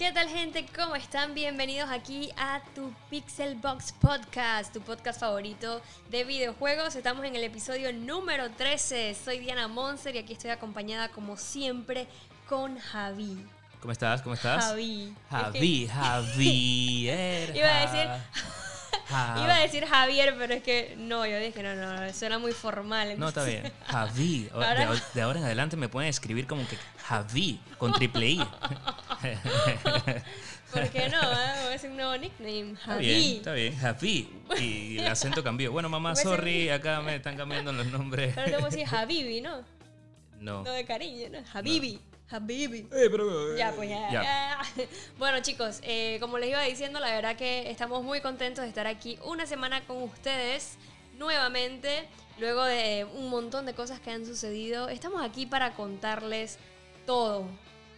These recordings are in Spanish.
¿Qué tal gente? ¿Cómo están? Bienvenidos aquí a tu Pixel Box Podcast, tu podcast favorito de videojuegos. Estamos en el episodio número 13. Soy Diana Monser y aquí estoy acompañada como siempre con Javi. ¿Cómo estás? ¿Cómo estás? Javi. Javi, Javier. Iba a decir... Iba a decir Javier, pero es que no, yo dije, no, no, no suena muy formal. No, está bien. Javi. De, ahora en adelante me pueden escribir como que Javi, con triple I. ¿Por qué no? Eh? Voy a decir un nuevo nickname. Javi. Está bien, está bien. Javi. Y el acento cambió. Bueno, mamá, sorry, acá me están cambiando los nombres. Pero que decir Javibi, ¿no? No. No de cariño, ¿no? Javibi. Habibi. Eh, pero, eh, ya, pues ya, ya. Bueno, chicos, eh, como les iba diciendo, la verdad que estamos muy contentos de estar aquí una semana con ustedes nuevamente. Luego de un montón de cosas que han sucedido, estamos aquí para contarles todo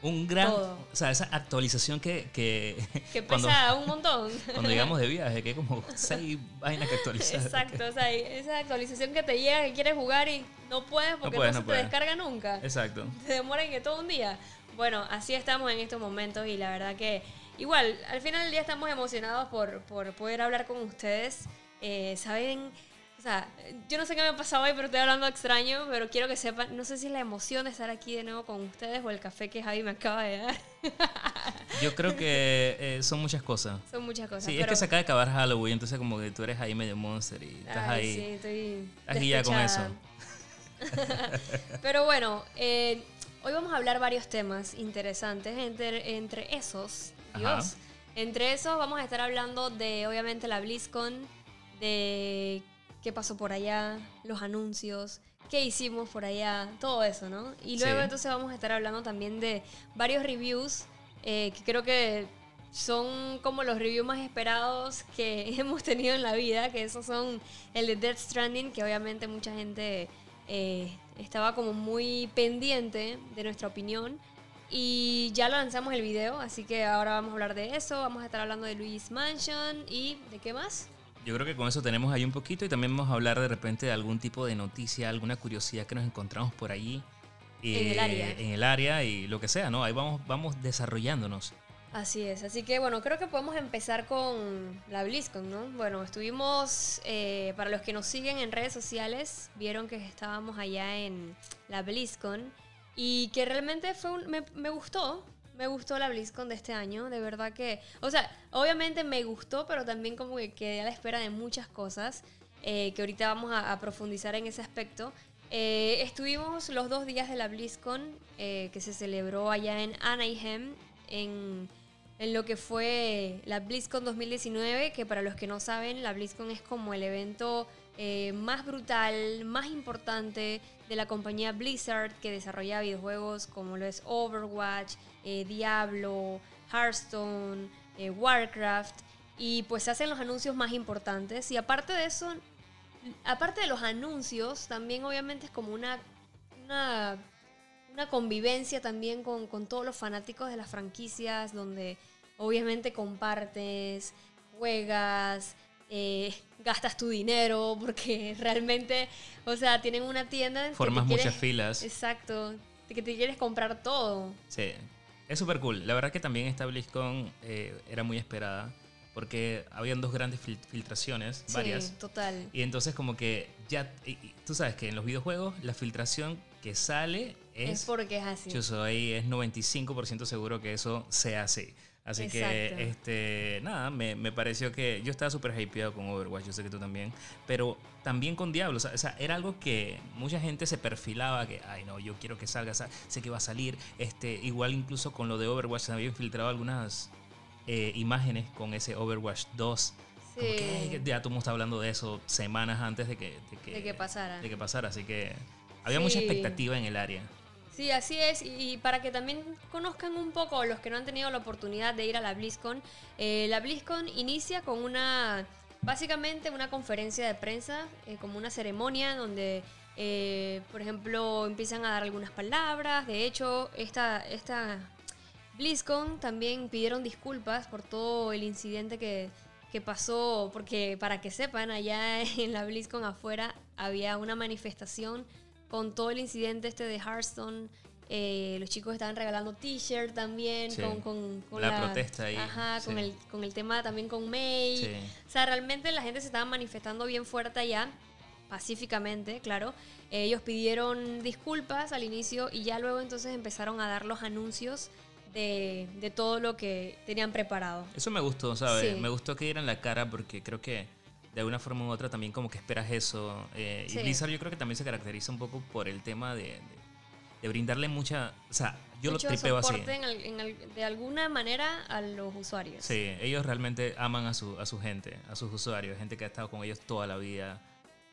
un gran. O sea, esa actualización que. Que, que pesa un montón. Cuando llegamos de viaje, que hay como seis vainas que actualizar. Exacto, o sea, esa actualización que te llega, que quieres jugar y no puedes porque no, se te descarga nunca. Exacto. Te demora que todo un día. Bueno, así estamos en estos momentos y la verdad que. Igual, al final del día estamos emocionados por, por poder hablar con ustedes. Eh, Saben o sea, yo no sé qué me ha pasado hoy, pero estoy hablando extraño, pero quiero que sepan, no sé si es la emoción de estar aquí de nuevo con ustedes o el café que Javi me acaba de dar. Yo creo que eh, son muchas cosas. Son muchas cosas. Sí, es que se acaba de acabar Halloween, entonces como que tú eres ahí medio monster y estás ahí. Sí, estoy. Estás ya con eso. pero bueno, eh, hoy vamos a hablar varios temas interesantes. Entre, entre esos, Dios, entre esos vamos a estar hablando de, obviamente, la BlizzCon, de qué pasó por allá, los anuncios, qué hicimos por allá, todo eso, ¿no? Y luego entonces vamos a estar hablando también de varios reviews eh, que creo que son como los reviews más esperados que hemos tenido en la vida, que esos son el de Death Stranding, que obviamente mucha gente eh, estaba como muy pendiente de nuestra opinión. Y ya lanzamos el video, así que ahora vamos a hablar de eso. Vamos a estar hablando de Luis Mansion y de qué más. Yo creo que con eso tenemos ahí un poquito y también vamos a hablar de repente de algún tipo de noticia, alguna curiosidad que nos encontramos por allí. en el área. En el área y lo que sea, ¿no? Ahí vamos, vamos desarrollándonos. Así es, así que bueno, creo que podemos empezar con la BlizzCon, ¿no? Bueno, estuvimos, eh, para los que nos siguen en redes sociales, vieron que estábamos allá en la BlizzCon y que realmente fue me, me gustó, me gustó la BlizzCon de este año, de verdad que, o sea, obviamente me gustó, pero también como que quedé a la espera de muchas cosas, eh, que ahorita vamos a, profundizar en ese aspecto. Eh, estuvimos los dos días de la BlizzCon, eh, que se celebró allá en Anaheim, en, en, lo que fue la BlizzCon 2019, que para los que no saben, la BlizzCon es como el evento más brutal, más importante de la compañía Blizzard, que desarrolla videojuegos como lo es Overwatch, eh, Diablo, Hearthstone, eh, Warcraft, y pues se hacen los anuncios más importantes. Y aparte de eso, aparte de los anuncios, también obviamente es como una, una, convivencia también con, todos los fanáticos de las franquicias, donde obviamente compartes, juegas, eh, gastas tu dinero, porque realmente, o sea, tienen una tienda. Formas muchas filas. Exacto, que te quieres comprar todo. Sí. Es súper cool. La verdad que también esta BlizzCon eh, era muy esperada porque habían dos grandes filtraciones, varias. Sí, total. Y entonces como que ya, tú sabes que en los videojuegos la filtración que sale es... Es porque es así. Yo soy, es 95% seguro que eso sea así. Así que, este, nada, me, me, pareció que yo estaba súper hypeado con Overwatch, yo sé que tú también, pero también con Diablo, o sea, era algo que mucha gente se perfilaba, que, ay no, yo quiero que salga, sé que va a salir, este, igual incluso con lo de Overwatch se habían filtrado algunas eh, imágenes con ese Overwatch 2. Sí. Que ya tú me estás hablando de eso semanas antes de que, de que, pasara. De que pasara, así que había mucha expectativa en el área. Sí, así es. Y, para que también conozcan un poco los que no han tenido la oportunidad de ir a la BlizzCon, eh, la BlizzCon inicia con una, básicamente una conferencia de prensa, eh, como una ceremonia donde, eh, por ejemplo, empiezan a dar algunas palabras. De hecho, esta, esta BlizzCon también pidieron disculpas por todo el incidente que, que pasó, porque para que sepan, allá en la BlizzCon afuera había una manifestación con todo el incidente este de Hearthstone, Eh, los chicos estaban regalando t-shirt también Sí. con, con, La protesta ahí, Ajá, con, el, con el tema también con May. Sí. O sea, realmente la gente se estaba manifestando bien fuerte allá, pacíficamente, claro. Ellos pidieron disculpas al inicio y ya luego entonces empezaron a dar los anuncios de, de todo lo que tenían preparado. Eso me gustó, ¿sabes? Me gustó que dieran la cara porque creo que de alguna forma u otra también como que esperas eso. eh, Sí. Y Blizzard yo creo que también se caracteriza un poco por el tema de, de- de brindarle mucha... O sea, yo Mucho lo tripeo así. en al- en al- de alguna manera a los usuarios. Sí, ellos realmente aman a su, a su gente, a sus usuarios, gente que ha estado con ellos toda la vida.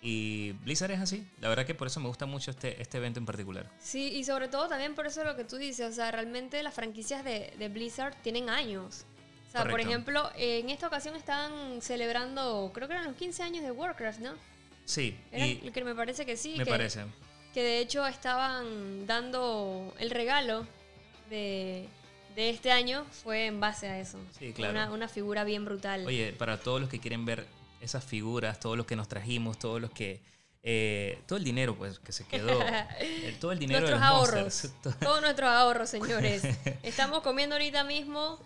Y Blizzard es así. La verdad que por eso me gusta mucho este, este evento en particular. Sí, y sobre todo también por eso lo que tú dices, o sea, realmente las franquicias de, de Blizzard tienen años. O sea, por ejemplo, en esta ocasión estaban celebrando, creo que eran los 15 años de Warcraft, ¿no? Sí, Era, y que me parece que sí. me que, parece. Que de hecho estaban dando el regalo de, de este año fue en base a eso. Sí, claro. Una, una figura bien brutal. Oye, para todos los que quieren ver esas figuras, todos los que nos trajimos, todos los que... eh, todo el dinero pues que se quedó. todo el dinero nuestros de los ahorros. Monsters. Todos nuestros ahorros, señores. Estamos comiendo ahorita mismo,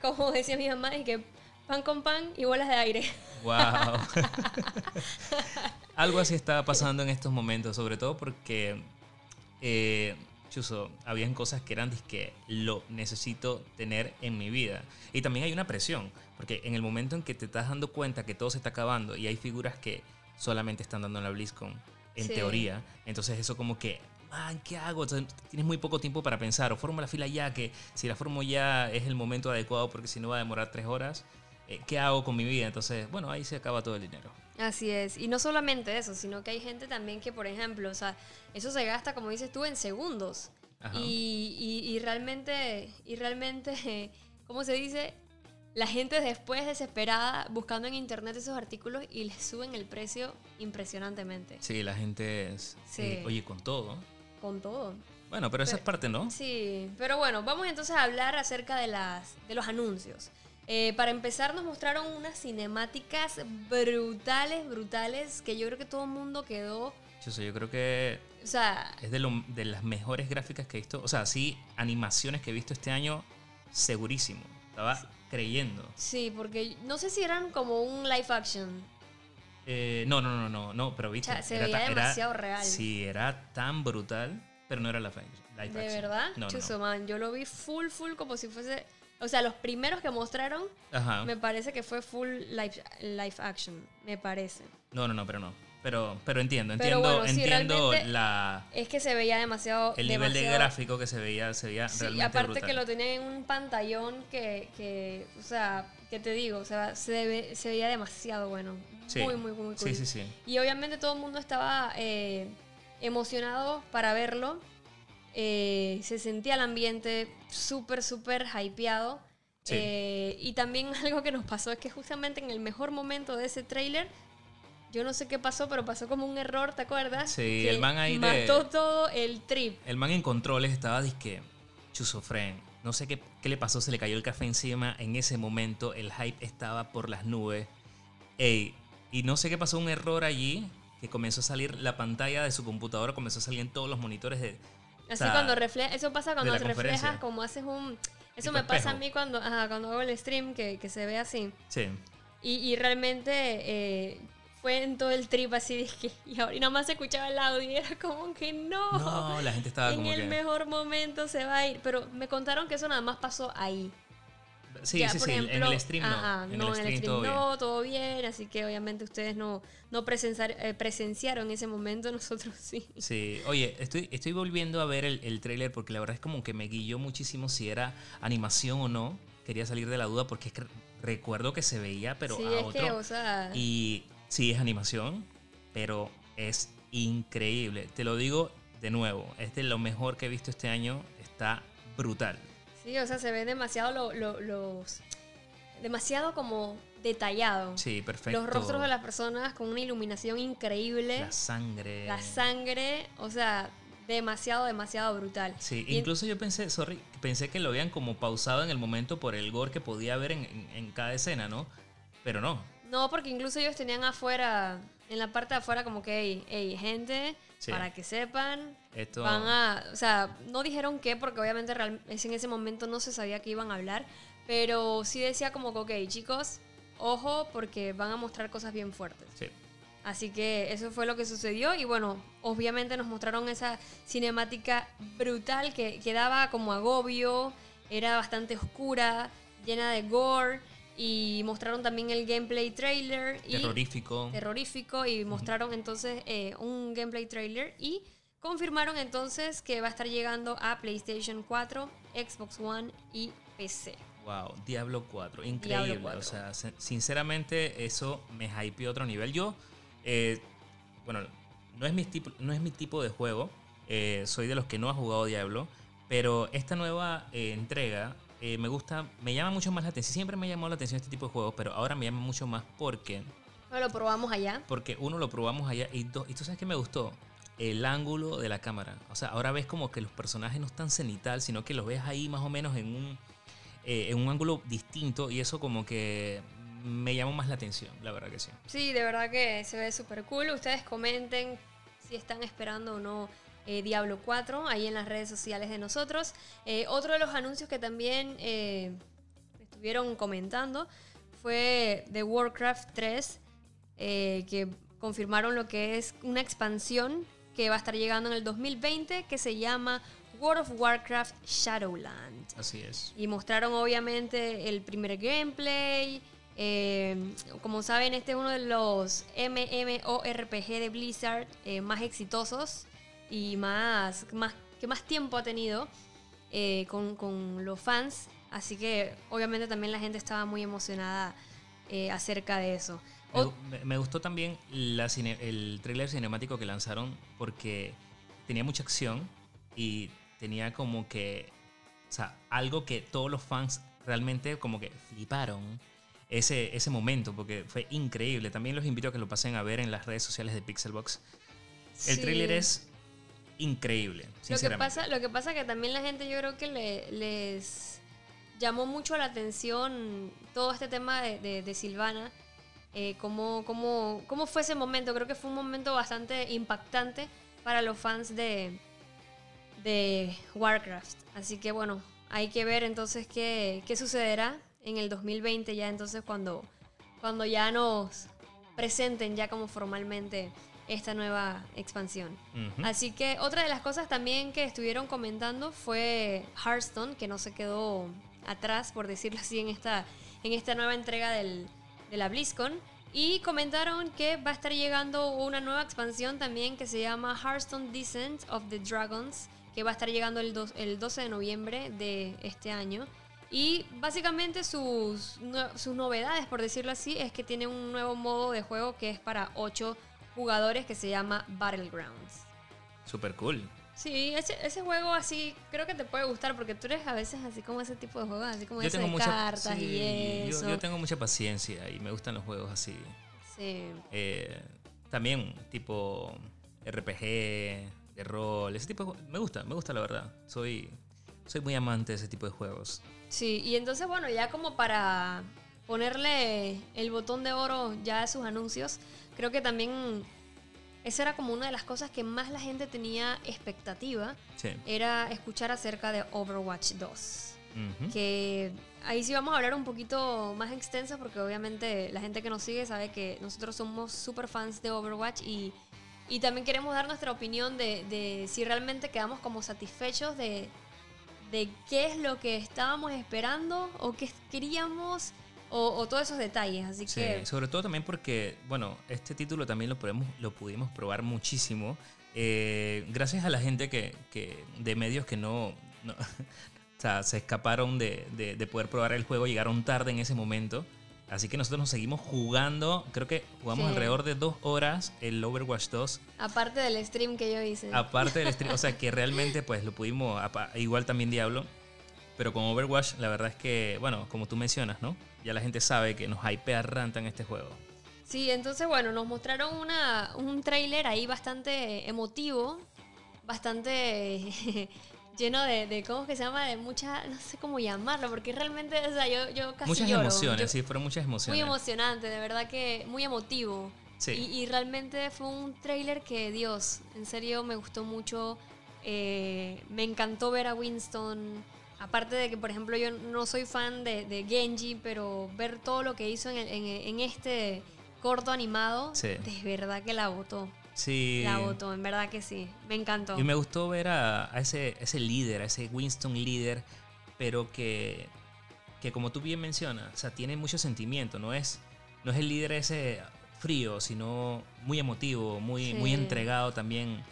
como decía mi mamá, y que pan con pan y bolas de aire. Wow. Algo así estaba pasando en estos momentos, sobre todo porque, eh, Chuso, habían cosas que eran que lo necesito tener en mi vida. Y también hay una presión, porque en el momento en que te estás dando cuenta que todo se está acabando y hay figuras que solamente están dando en la BlizzCon, en Sí. teoría, entonces eso como que, man, ¿qué hago? Entonces, tienes muy poco tiempo para pensar, o formo la fila ya, que si la formo ya es el momento adecuado porque si no va a demorar tres horas. eh, ¿Qué hago con mi vida? Entonces, bueno, ahí se acaba todo el dinero. Así es. Y no solamente eso, sino que hay gente también que, por ejemplo, o sea, eso se gasta, como dices tú, en segundos. Ajá. Y, y- y realmente, y realmente, ¿cómo se dice? La gente después desesperada buscando en internet esos artículos y les suben el precio impresionantemente. Sí, la gente es, Sí. eh, oye, con todo. Con todo. Bueno, pero esa es Pero- parte, ¿no? Sí, pero bueno, vamos entonces a hablar acerca de, las, de los anuncios. Eh, para empezar nos mostraron unas cinemáticas brutales, brutales, que yo creo que todo el mundo quedó, Yo, sé, yo creo que o sea, es de, lo- de las mejores gráficas que he visto. O sea, sí, animaciones que he visto este año, segurísimo. Estaba creyendo. sí, porque no sé si eran como un live action. Eh, no, no, no, no, no, pero viste. O sea, se era veía ta- era- demasiado real. Sí, era tan brutal, pero no era la live live De action. verdad, No, Chuso, no. man, yo lo vi full, full, como si fuese, o sea, los primeros que mostraron, Ajá. me parece que fue full live, live action, me parece. No, no, no, pero no. Pero, pero entiendo, Pero entiendo, bueno, sí, entiendo realmente- la, Es que se veía demasiado... el nivel de demasiado- gráfico que se veía, se veía Sí, realmente aparte brutal. que lo tenía en un pantallón que, que, o sea, que te digo, o sea, se, ve- se veía demasiado bueno. Sí. Muy, muy, muy cool. Sí, sí, sí. Y obviamente todo el mundo estaba eh, emocionado para verlo. Eh, se sentía el ambiente súper, súper hypeado. Sí. Eh, y también algo que nos pasó es que justamente en el mejor momento de ese tráiler, yo no sé qué pasó, pero pasó como un error, ¿te acuerdas? Sí, Que el man ahí de- mató todo el trip. El man en controles estaba disque chusofren. No sé qué, qué le pasó, se le cayó el café encima. En ese momento el hype estaba por las nubes. Ey, y no sé qué pasó, un error allí que comenzó a salir la pantalla de su computadora, comenzó a salir en todos los monitores de... Así cuando refleja, eso pasa cuando te reflejas, como haces un... Eso me pasa a mí cuando, ajá, cuando hago el stream, que, que se ve así. Sí, Y, y realmente eh, fue en todo el trip así, dije, y ahora nada más se escuchaba el audio y era como que no. no, la gente estaba en como el que... mejor momento se va a ir. Pero me contaron que eso nada más pasó ahí. Sí, Ya, sí, sí, en ejemplo, el stream no. ajá, en no, el stream, todo bien. no, todo bien. Así que obviamente ustedes no, no presenciar- eh, presenciaron ese momento, nosotros sí. Sí, oye, estoy, estoy volviendo a ver el, el tráiler porque la verdad es como que me guilló muchísimo si era animación o no. Quería salir de la duda porque es que recuerdo que se veía, pero sí, a es otro. que, o sea, Y sí, es animación, pero es increíble. Te lo digo de nuevo, es de lo mejor que he visto este año. Está brutal. Sí, o sea, se ve demasiado lo- lo- los... Demasiado como detallado. Sí, perfecto. Los rostros de las personas con una iluminación increíble. La sangre. La sangre, o sea, demasiado, demasiado brutal. Sí, Y- incluso yo pensé, sorry, pensé que lo habían como pausado en el momento por el gore que podía haber en, en- en cada escena, ¿no? Pero no. No, porque incluso ellos tenían afuera, en la parte de afuera, como que, hey, hey, gente, Sí. para que sepan, Esto... Van a, o sea, no dijeron qué, porque obviamente en ese momento no se sabía que iban a hablar, pero sí decía como que, ok, chicos, ojo, porque van a mostrar cosas bien fuertes. Sí. Así que eso fue lo que sucedió y bueno, obviamente nos mostraron esa cinemática brutal que, que daba como agobio, era bastante oscura, llena de gore y mostraron también el gameplay trailer. Y terrorífico. Terrorífico y mostraron entonces eh, un gameplay trailer y confirmaron entonces que va a estar llegando a PlayStation 4, Xbox One y PC. Wow, Diablo 4, increíble. O sea, sinceramente eso me hypeó otro nivel. Yo, eh, bueno, no es, mi tipo, no es mi tipo de juego. Eh, soy de los que no ha jugado Diablo. Pero esta nueva eh, entrega me gusta, me llama mucho más la atención. Siempre me ha llamado la atención este tipo de juegos, pero ahora me llama mucho más porque... lo probamos allá. Porque uno lo probamos allá y dos, y tú sabes que me gustó el ángulo de la cámara. O sea, ahora ves como que los personajes no están cenital, sino que los ves ahí más o menos en un eh, en un ángulo distinto y eso como que me llamó más la atención, la verdad que sí. Sí, de verdad que se ve súper cool. Ustedes comenten si están esperando o no eh, Diablo 4 ahí en las redes sociales de nosotros. Eh, otro de los anuncios que también estuvieron comentando fue de Warcraft 3, que confirmaron lo que es una expansión que va a estar llegando en el 2020 que se llama World of Warcraft Shadowland. Así es. Y mostraron obviamente el primer gameplay. Eh, como saben, este es uno de los MMORPG de Blizzard eh, más exitosos y más, más, que más tiempo ha tenido eh, con, los fans. Así que obviamente también la gente estaba muy emocionada acerca de eso. Me, gustó también el trailer cinemático que lanzaron porque tenía mucha acción y tenía como que, o sea, algo que todos los fans realmente como que fliparon ese, ese momento, porque fue increíble. También los invito a que lo pasen a ver en las redes sociales de Pixelbox. El tráiler es increíble, sinceramente. Lo que, pasa, lo que pasa que también la gente yo creo que les llamó mucho la atención todo este tema de, de, Silvana. Eh, cómo, cómo, cómo fue ese momento. Creo que fue un momento bastante impactante para los fans de, de Warcraft. Así que bueno, hay que ver entonces qué, qué sucederá en el 2020 ya entonces cuando, cuando ya nos presenten ya como formalmente esta nueva expansión. Así que otra de las cosas también que estuvieron comentando fue Hearthstone, que no se quedó atrás, por decirlo así, en esta, en esta nueva entrega del, de la BlizzCon. Y comentaron que va a estar llegando una nueva expansión también que se llama Hearthstone Descent of the Dragons, que va a estar llegando el, el 12 de noviembre de este año. Y básicamente sus, sus novedades, por decirlo así, es que tiene un nuevo modo de juego que es para 8 jugadores que se llama Battlegrounds. Super cool. Sí, ese, ese, juego así creo que te puede gustar porque tú eres a veces así como ese tipo de juegos, así como yo de cartas y eso. Yo, yo, tengo mucha paciencia y me gustan los juegos así. Sí. Eh, también tipo RPG, de rol, ese tipo de Me gusta, me gusta la verdad. Soy, soy muy amante de ese tipo de juegos. Sí, y entonces, bueno, ya como para ponerle el botón de oro ya a sus anuncios, creo que también esa era como una de las cosas que más la gente tenía expectativa. Era escuchar acerca de Overwatch 2. Que ahí sí vamos a hablar un poquito más extensa porque obviamente la gente que nos sigue sabe que nosotros somos super fans de Overwatch y y también queremos dar nuestra opinión de, si realmente quedamos como satisfechos de, qué es lo que estábamos esperando o qué queríamos o, todos esos detalles. Así sí, que... sobre todo también porque, bueno, este título también lo, podemos, lo pudimos probar muchísimo. Eh, gracias a la gente que, de medios que no, o sea, se escaparon de, de, poder probar el juego, llegaron tarde en ese momento. Así que nosotros nos seguimos jugando. Creo que jugamos alrededor de dos horas el Overwatch 2. Aparte del stream que yo hice. Aparte del stream. o sea que realmente pues lo pudimos. Igual también Diablo. Pero con Overwatch la verdad es que, bueno, como tú mencionas, ¿no? Ya la gente sabe que nos hypea ranta en este juego. Sí, entonces bueno, nos mostraron una, un trailer ahí bastante emotivo. Bastante lleno de, de, ¿cómo es que se llama? De mucha, no sé cómo llamarlo, porque realmente, o sea, yo, yo casi Muchas emociones, sí, fueron muchas emociones. Muy emocionante, de verdad que muy emotivo. Sí. Y, y, realmente fue un tráiler que, Dios, en serio me gustó mucho Eh, me encantó ver a Winston. Aparte de que, por ejemplo, yo no soy fan de, Genji, pero ver todo lo que hizo en, este corto animado, de verdad que la votó. Sí. La votó, en verdad que sí. Me encantó. Y me gustó ver a, ese, ese líder, a ese Winston líder, pero que, que como tú bien mencionas, o sea, tiene mucho sentimiento, no es, no es el líder ese frío, sino muy emotivo, muy, muy entregado también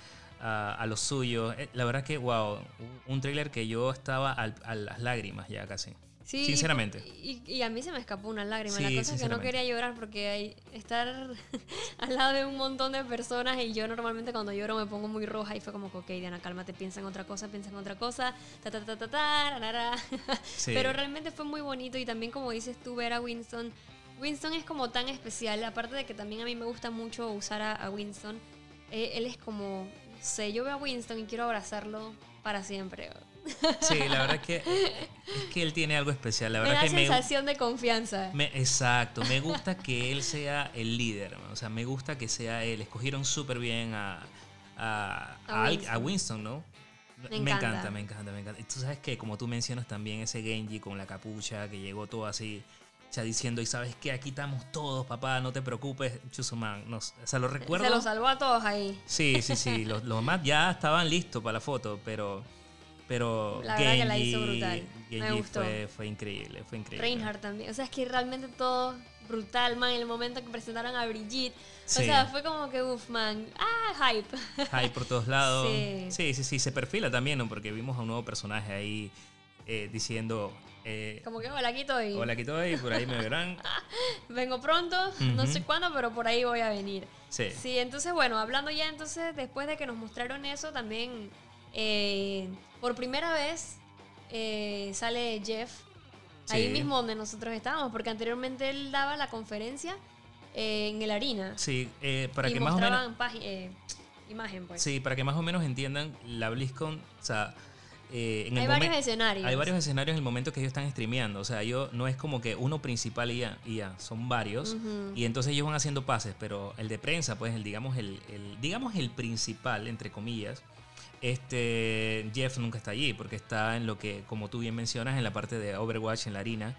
a, a lo suyo. Eh, la verdad que, wow, un tráiler que yo estaba a las lágrimas ya casi. Sí, sinceramente. Y, a mí se me escapó una lágrima. la cosa es que no quería llorar porque hay, estar al lado de un montón de personas y yo normalmente cuando lloro me pongo muy roja y fue como, ok, Diana, cálmate, piensa en otra cosa, piensa en otra cosa, ta ta ta ta ta, Pero realmente fue muy bonito y también como dices tú, ver a Winston. Winston es como tan especial, aparte de que también a mí me gusta mucho usar a, Winston. Eh, él es como sé, yo veo a Winston y quiero abrazarlo para siempre. Sí, la verdad es que, es que él tiene algo especial. La verdad me da sensación de confianza. exacto, me gusta que él sea el líder. O sea, me gusta que sea él. Escogieron súper bien a, a, a, Winston. ¿no? Me, encanta. me encanta, me encanta. Y tú sabes que, como tú mencionas también, ese Genji con la capucha que llegó todo así ya diciendo, y sabes que aquí estamos todos, papá, no te preocupes, Chusuman. o sea, lo recuerdo. Se lo salvó a todos ahí. Sí, sí, sí. los, los más ya estaban listos para la foto, pero. Pero la verdad que la hizo brutal. Me gustó. Fue, fue, increíble, fue increíble. Reinhardt también. O sea, es que realmente todo brutal, man. En el momento que presentaron a Brigitte. O sea, fue como que, uff, man. Ah, hype. Hype por todos lados. Sí. sí, sí, sí. Se perfila también, ¿no? Porque vimos a un nuevo personaje ahí eh, diciendo eh, Como que hola, aquí estoy. Hola, aquí estoy, por ahí me verán. Vengo pronto, no sé cuándo, pero por ahí voy a venir. Sí. Sí, entonces, bueno, hablando ya entonces, después de que nos mostraron eso, también eh, por primera vez eh, sale Jeff ahí mismo donde nosotros estábamos, porque anteriormente él daba la conferencia en el harina. Sí, para que más o menos... imagen, pues. Sí, para que más o menos entiendan, la BlizzCon, o sea eh, hay varios escenarios. Hay varios escenarios en el momento que ellos están streameando. O sea, yo no es como que uno principal y ya, son varios. Y entonces ellos van haciendo pases, pero el de prensa, pues el digamos el, digamos el principal, entre comillas, este Jeff nunca está allí, porque está en lo que, como tú bien mencionas, en la parte de Overwatch, en la harina.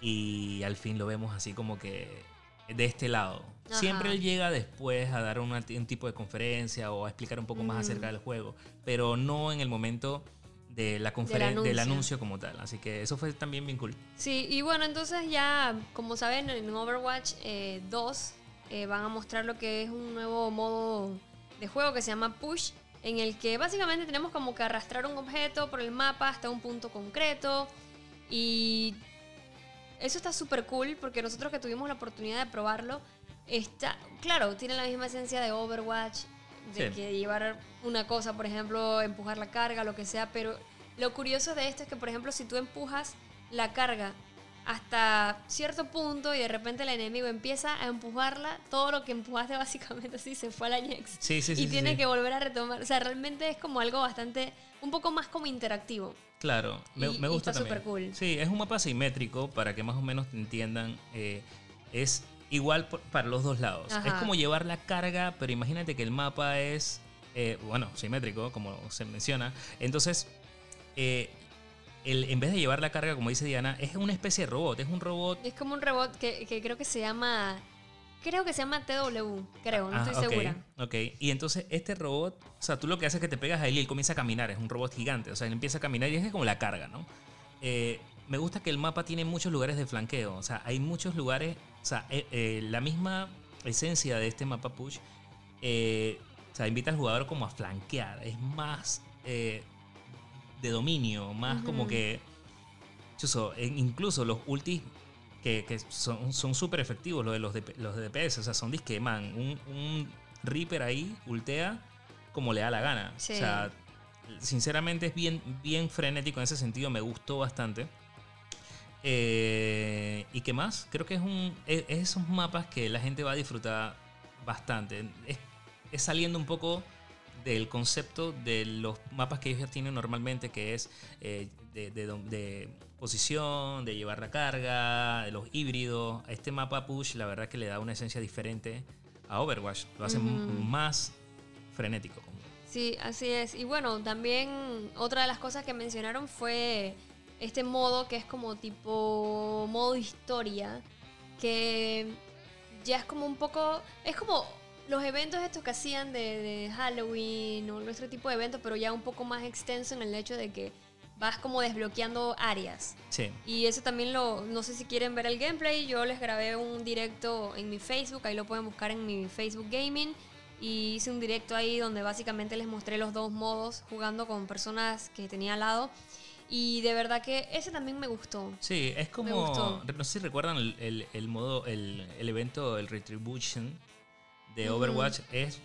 Y al fin lo vemos así como que de este lado. Siempre él llega después a dar un tipo de conferencia o a explicar un poco más acerca del juego, pero no en el momento de la conferencia, del, anuncio como tal. Así que eso fue también bien cool. Sí, y bueno, entonces ya, como saben, en Overwatch 2 eh, eh, van a mostrar lo que es un nuevo modo de juego que se llama Push, en el que básicamente tenemos como que arrastrar un objeto por el mapa hasta un punto concreto. Y eso está súper cool porque nosotros que tuvimos la oportunidad de probarlo, está, claro, tiene la misma esencia de Overwatch, de que llevar una cosa, por ejemplo, empujar la carga, lo que sea, pero lo curioso de esto es que, por ejemplo, si tú empujas la carga hasta cierto punto y de repente el enemigo empieza a empujarla, todo lo que empujaste básicamente así se fue a la Nex. Sí, sí, sí, y tiene que volver a retomar. O sea, realmente es como algo bastante, un poco más como interactivo. Claro, me, me gusta está también. Cool. Sí, es un mapa simétrico para que más o menos entiendan. Eh, es igual para los dos lados. Es como llevar la carga, pero imagínate que el mapa es, eh, bueno, simétrico, como se menciona. Entonces, eh, el, en vez de llevar la carga, como dice Diana, es una especie de robot. Es un robot. Es como un robot que, creo que se llama. Creo que se llama TW, creo, no ah, estoy segura. Ok, y entonces este robot, o sea, tú lo que haces es que te pegas a él y él comienza a caminar, es un robot gigante, o sea, él empieza a caminar y es como la carga, ¿no? Eh, me gusta que el mapa tiene muchos lugares de flanqueo, o sea, hay muchos lugares o sea, eh, eh, la misma esencia de este mapa push, eh, o sea, invita al jugador como a flanquear. Es más de dominio, más como que... incluso los ultis que, son súper efectivos, los de los, de, los de DPS, o sea, son disque, man, un, un Reaper ahí ultea como le da la gana. O sea, sinceramente es bien, bien frenético en ese sentido, me gustó bastante. Eh, ¿Y qué más? Creo que es, un, es, esos mapas que la gente va a disfrutar bastante. Es, saliendo un poco del concepto de los mapas que ellos ya tienen normalmente, que es eh, de, posición, de llevar la carga, de los híbridos. Este mapa push, la verdad que le da una esencia diferente a Overwatch. Lo hace más frenético. Sí, así es. Y bueno, también otra de las cosas que mencionaron fue este modo que es como tipo modo historia, que ya es como un poco, es como los eventos estos que hacían de, de Halloween o nuestro tipo de eventos, pero ya un poco más extenso en el hecho de que vas como desbloqueando áreas. Sí. Y eso también lo, no sé si quieren ver el gameplay, yo les grabé un directo en mi Facebook, ahí lo pueden buscar en mi Facebook Gaming. Y hice un directo ahí donde básicamente les mostré los dos modos jugando con personas que tenía al lado. Y de verdad que ese también me gustó. Sí, es como. No sé si recuerdan el, el, modo, el, el, evento, el Retribution de Overwatch. Es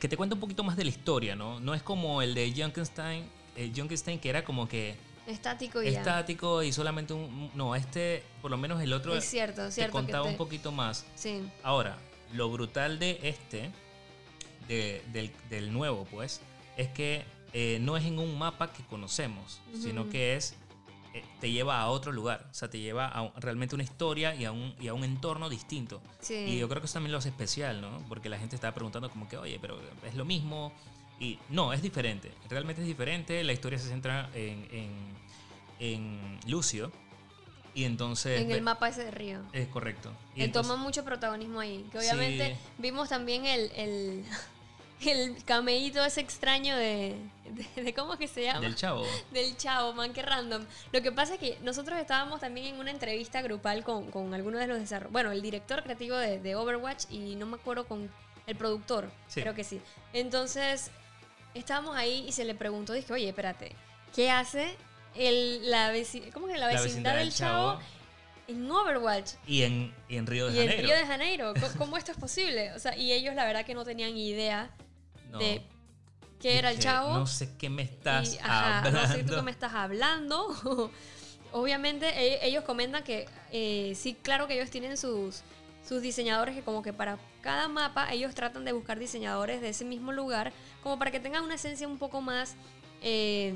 que te cuenta un poquito más de la historia, ¿no? No es como el de Junkenstein, el Junkenstein que era como que. Estático y Estático y solamente un. No, este, por lo menos el otro. Es cierto, cierto. Te contaba un poquito más. Sí. Ahora, lo brutal de este del, del, nuevo, pues, es que eh, no es en un mapa que conocemos, sino que es eh, te lleva a otro lugar, o sea, te lleva a realmente una historia y a un, y a un entorno distinto. Y yo creo que eso también lo hace especial, ¿no? Porque la gente está preguntando como que, oye, pero es lo mismo. Y no, es diferente, realmente es diferente. La historia se centra en, en, en Lucio. Y entonces... En el mapa ese de Río. Es correcto. Y toma mucho protagonismo ahí. Que obviamente vimos también el, el el cameíto ese extraño de, de, ¿Cómo es que se llama? Del chavo. Del chavo, man, qué random. Lo que pasa es que nosotros estábamos también en una entrevista grupal con, con algunos de los desarrolladores. Bueno, el director creativo de, de, Overwatch y no me acuerdo con el productor. Creo que sí. Entonces, estábamos ahí y se le preguntó: dije, oye, espérate, ¿qué hace el, la, ¿cómo que la, vecindad, del, chavo en Overwatch. Y en, y en Río de Janeiro. Y en Río de Janeiro. ¿Cómo, esto es posible? O sea, y ellos la verdad que no tenían idea de qué era el chavo. No sé qué me estás hablando. No sé tú qué me estás hablando. Obviamente e, ellos comentan que eh, sí, claro que ellos tienen sus, sus diseñadores que como que para cada mapa ellos tratan de buscar diseñadores de ese mismo lugar como para que tengan una esencia un poco más eh,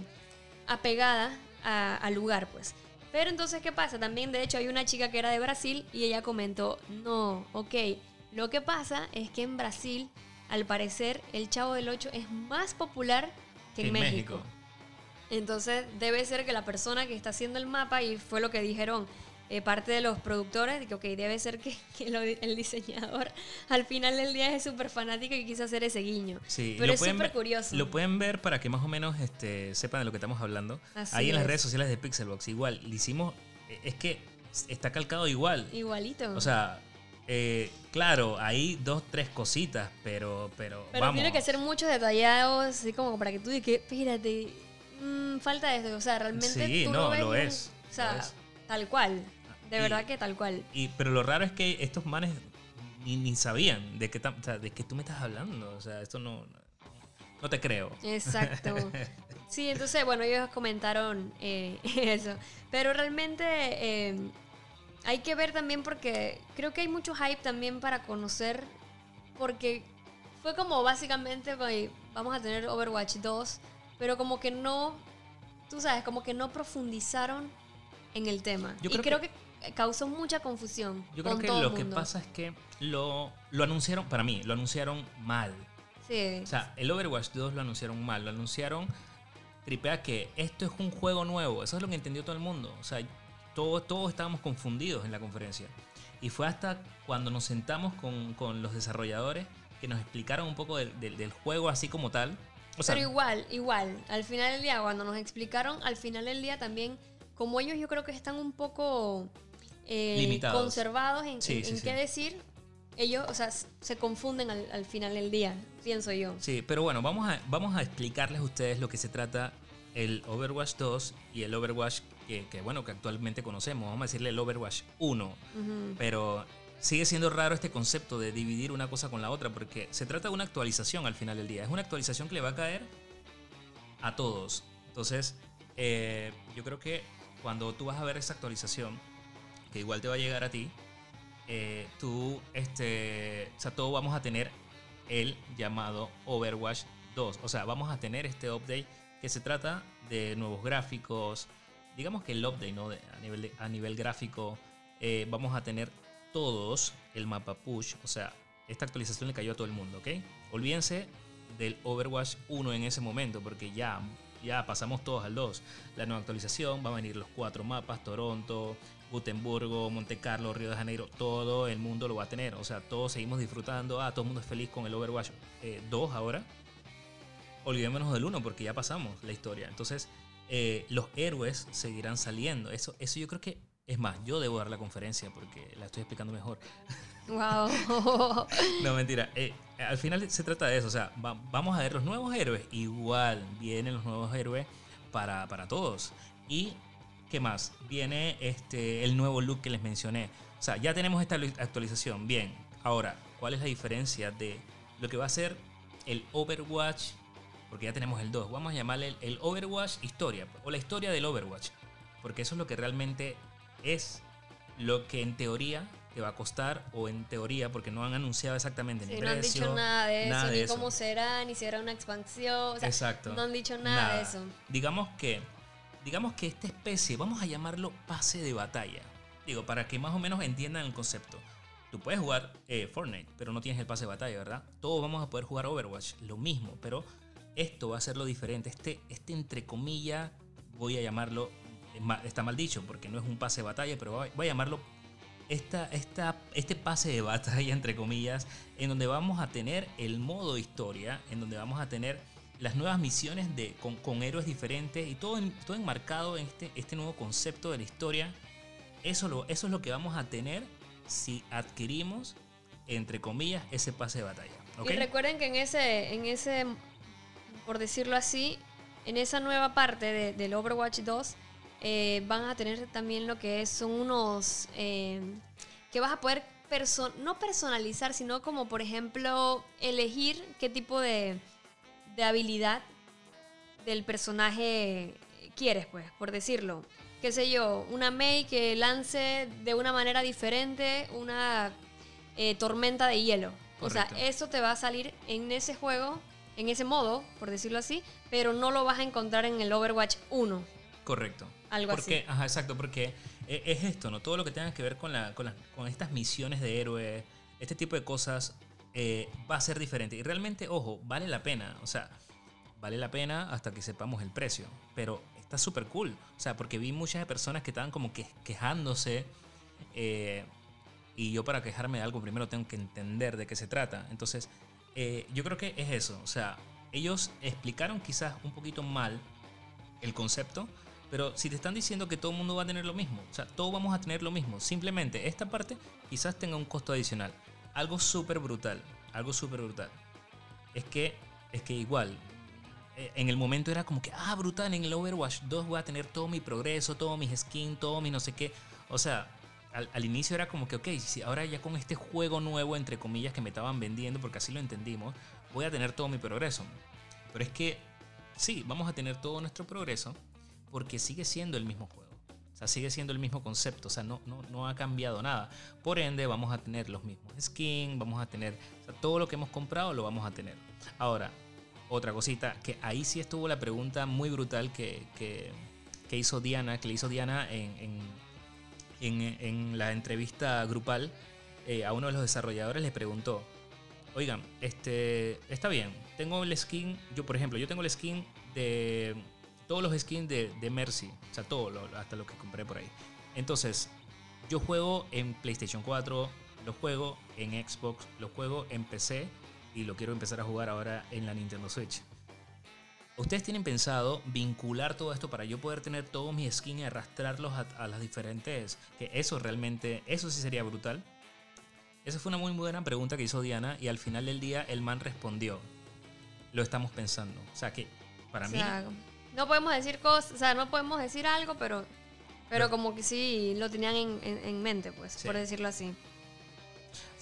apegada al lugar pues. Pero entonces, ¿qué pasa? También, de hecho, hay una chica que era de Brasil y ella comentó, no, ok, lo que pasa es que en Brasil al parecer el Chavo del 8 es más popular que en, México. Entonces debe ser que la persona que está haciendo el mapa, y fue lo que dijeron eh, parte de los productores, que ok, debe ser que, el diseñador al final del día es súper fanático y quiso hacer ese guiño. Sí, Pero es súper curioso. Lo pueden ver para que más o menos este, sepan de lo que estamos hablando. Ahí en las redes sociales de Pixelbox, igual, le hicimos, es que está calcado igual. Igualito. O sea, eh, claro, hay dos, tres cositas, pero, pero, pero tiene que ser muchos detallados, así como para que tú digas, espérate, mmm, falta eso. O sea, realmente. Sí, no, lo, es, o sea, tal cual. De verdad que tal cual. Y, pero lo raro es que estos manes ni, sabían de qué, de qué tú me estás hablando. O sea, esto no. No te creo. Exacto. Sí, entonces, bueno, ellos comentaron eh, eso. Pero realmente. Eh, hay que ver también porque creo que hay mucho hype también para conocer, porque fue como básicamente, vamos a tener Overwatch 2, pero como que no, tú sabes, como que no profundizaron en el tema. y creo que, causó mucha confusión. Yo creo que lo que pasa es que lo, lo anunciaron, para mí, lo anunciaron mal. Sí. O sea, el Overwatch 2 lo anunciaron mal, lo anunciaron tripea que esto es un juego nuevo, eso es lo que entendió todo el mundo. O sea, todos, estábamos confundidos en la conferencia. Y fue hasta cuando nos sentamos con, los desarrolladores que nos explicaron un poco del, juego así como tal. Pero igual, igual, al final del día, cuando nos explicaron, al final del día también, como ellos yo creo que están un poco eh, conservados en, qué decir, ellos, o sea, se confunden al, final del día, pienso yo. Sí, pero bueno, vamos a, vamos a explicarles a ustedes lo que se trata el Overwatch 2 y el Overwatch que, bueno, que actualmente conocemos, vamos a decirle el Overwatch 1, pero sigue siendo raro este concepto de dividir una cosa con la otra, porque se trata de una actualización al final del día, es una actualización que le va a caer a todos. Entonces, eh, yo creo que cuando tú vas a ver esa actualización, que igual te va a llegar a ti, eh, tú, este, o sea, todos vamos a tener el llamado Overwatch 2. O sea, vamos a tener este update que se trata de nuevos gráficos, digamos que el update, ¿no? a, nivel a nivel gráfico, eh, vamos a tener todos el mapa push, o sea, esta actualización le cayó a todo el mundo, ¿ok? Olvídense del Overwatch 1 en ese momento, porque ya, ya pasamos todos al 2. La nueva actualización, van a venir los cuatro mapas, Toronto, Gutenbergo, Monte Carlo, Río de Janeiro, todo el mundo lo va a tener. O sea, todos seguimos disfrutando, ah, todo el mundo es feliz con el Overwatch 2 eh, ahora. Olvidémonos del 1 porque ya pasamos la historia. Entonces, eh, los héroes seguirán saliendo. Eso, eso yo creo que es más, yo debo dar la conferencia porque la estoy explicando mejor. Wow. no, mentira. Eh, al final se trata de eso. O sea, vamos a ver los nuevos héroes. Igual vienen los nuevos héroes para, para todos. Y, ¿qué más? Viene este, el nuevo look que les mencioné. O sea, ya tenemos esta actualización. Bien. Ahora, ¿cuál es la diferencia de lo que va a ser el Overwatch? Porque ya tenemos el 2. Vamos a llamarle el, Overwatch historia. O la historia del Overwatch. Porque eso es lo que realmente es lo que en teoría te va a costar o en teoría porque no han anunciado exactamente ni no han dicho nada de eso ni cómo será ni si será una expansión exacto no han dicho nada, de eso digamos que digamos que esta especie vamos a llamarlo pase de batalla digo para que más o menos entiendan el concepto tú puedes jugar eh, Fortnite pero no tienes el pase de batalla verdad todos vamos a poder jugar Overwatch lo mismo pero esto va a ser lo diferente este este entre comillas voy a llamarlo está mal dicho porque no es un pase de batalla, pero voy a llamarlo esta, esta, este pase de batalla, entre comillas, en donde vamos a tener el modo historia, en donde vamos a tener las nuevas misiones de, con, héroes diferentes y todo, todo enmarcado en este, este nuevo concepto de la historia. Eso, lo, eso es lo que vamos a tener si adquirimos, entre comillas, ese pase de batalla. Y recuerden que en ese, en ese, por decirlo así, en esa nueva parte de, del Overwatch 2, eh, van a tener también lo que son unos eh, que vas a poder no personalizar, sino como por ejemplo elegir qué tipo de, de habilidad del personaje quieres, pues, por decirlo. Qué sé yo, una Mei que lance de una manera diferente una eh, tormenta de hielo. O sea, eso te va a salir en ese juego, en ese modo, por decirlo así, pero no lo vas a encontrar en el Overwatch 1. Correcto. Algo porque, Ajá, exacto, porque e, es esto, ¿no? Todo lo que tenga que ver con, la, con, con estas misiones de héroe, este tipo de cosas, eh, va a ser diferente. Y realmente, ojo, vale la pena. O sea, vale la pena hasta que sepamos el precio. Pero está súper cool. O sea, porque vi muchas personas que estaban como que quejándose. Eh, y yo para quejarme de algo primero tengo que entender de qué se trata. Entonces, eh, yo creo que es eso. O sea, ellos explicaron quizás un poquito mal el concepto, pero si te están diciendo que todo el mundo va a tener lo mismo, o sea, todos vamos a tener lo mismo, simplemente esta parte quizás tenga un costo adicional. Algo súper brutal, algo súper brutal. Es que, es que igual, eh, en el momento era como que, ah, brutal, en el Overwatch 2 voy a tener todo mi progreso, todos mis skins, todo mi no sé qué. O sea, al, inicio era como que, ok, si ahora ya con este juego nuevo, entre comillas, que me estaban vendiendo, porque así lo entendimos, voy a tener todo mi progreso. Pero es que, sí, vamos a tener todo nuestro progreso, porque sigue siendo el mismo juego. O sea, sigue siendo el mismo concepto, o sea, no, no, no ha cambiado nada. Por ende, vamos a tener los mismos skins, vamos a tener, o sea, todo lo que hemos comprado lo vamos a tener. Ahora, otra cosita, que ahí sí estuvo la pregunta muy brutal que, que, que hizo Diana, que le hizo Diana en, en, en, la entrevista grupal eh, a uno de los desarrolladores, le preguntó, oigan, este, está bien, tengo el skin, yo por ejemplo, yo tengo el skin de todos los skins de, Mercy, o sea, todo, hasta lo que compré por ahí. Entonces, yo juego en PlayStation 4, lo juego en Xbox, lo juego en PC y lo quiero empezar a jugar ahora en la Nintendo Switch. ¿Ustedes tienen pensado vincular todo esto para yo poder tener todos mis skins y arrastrarlos a, las diferentes? Que eso realmente, eso sí sería brutal. Esa fue una muy buena pregunta que hizo Diana y al final del día el man respondió. Lo estamos pensando. O sea que para mí no podemos decir cosas, o sea, no podemos decir algo, pero, pero como que sí lo tenían en, mente, pues, por decirlo así.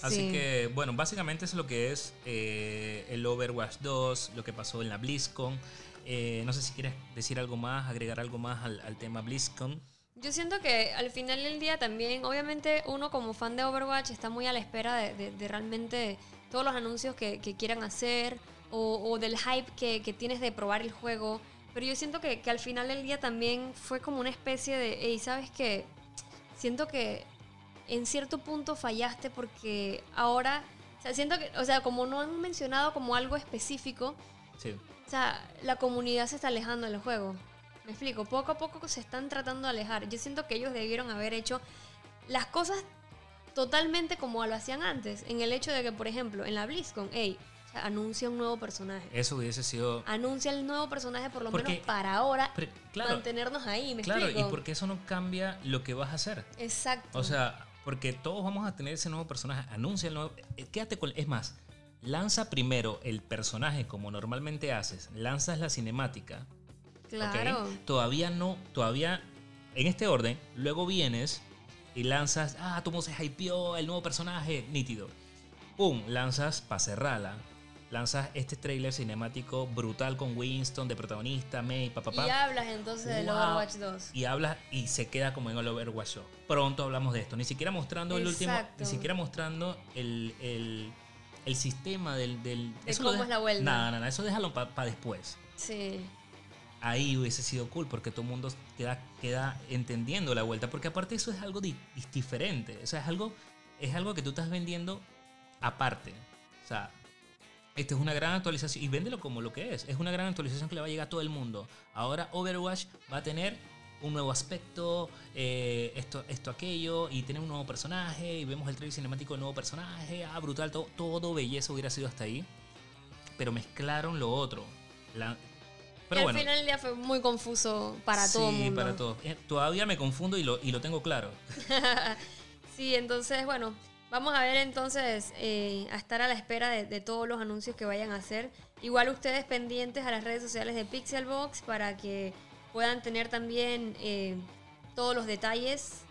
Así que, bueno, básicamente es lo que es eh, el Overwatch 2, lo que pasó en la BlizzCon. Eh, no sé si quieres decir algo más, agregar algo más al, tema BlizzCon. Yo siento que al final del día también, obviamente uno como fan de Overwatch está muy a la espera de, realmente todos los anuncios que, quieran hacer o, del hype que, que, tienes de probar el juego. Pero yo siento que, al final del día también fue como una especie de, hey, ¿sabes qué? Siento que en cierto punto fallaste porque ahora O sea, siento que, o sea, como no han mencionado como algo específico, Sí. o sea, la comunidad se está alejando del juego. Me explico, poco a poco se están tratando de alejar. Yo siento que ellos debieron haber hecho las cosas totalmente como lo hacían antes. En el hecho de que, por ejemplo, en la BlizzCon, hey, o sea, anuncia un nuevo personaje. Eso hubiese sido... Anuncia el nuevo personaje por lo Porque- menos para ahora Pero, claro, mantenernos ahí, ¿me claro, y porque eso no cambia lo que vas a hacer. Exacto. O sea, porque todos vamos a tener ese nuevo personaje. Anuncia el nuevo. eh, Quédate con. Es más, lanza primero el personaje como normalmente haces. Lanzas la cinemática. claro. Todavía no. Todavía. En este orden. Luego vienes y lanzas. Ah, tu se hypeó el nuevo personaje. Nítido. Pum. Lanzas para cerrarla. Lanzas este trailer cinemático brutal con Winston de protagonista, May, papá. Y hablas entonces del Wow. Overwatch 2. Y habla y se queda como en el Overwatch 2. Pronto hablamos de esto. Ni siquiera mostrando el último. Ni siquiera mostrando el, el, el sistema del. del De lo cómo deja- es la vuelta. No, no. Eso déjalo para después. Sí. Ahí hubiese sido cool porque todo el mundo queda, queda entendiendo la vuelta. Porque aparte eso es algo di- diferente. O sea, es algo, es algo que tú estás vendiendo aparte. O sea, esta es una gran actualización y véndelo como lo que es. Es una gran actualización que le va a llegar a todo el mundo. Ahora Overwatch va a tener un nuevo aspecto, eh, esto, esto, aquello, y tiene un nuevo personaje, y vemos el trailer cinemático del nuevo personaje. Ah, brutal, todo, todo belleza hubiera sido hasta ahí. Pero mezclaron lo otro. La- pero y al bueno. final del día fue muy confuso para todo el Sí, para todos. Eh, Todavía me confundo y lo, y lo tengo claro. Sí, entonces, bueno, vamos a ver entonces eh, a estar a la espera de, todos los anuncios que vayan a hacer. Igual ustedes pendientes a las redes sociales de Pixelbox para que puedan tener también eh, todos los detalles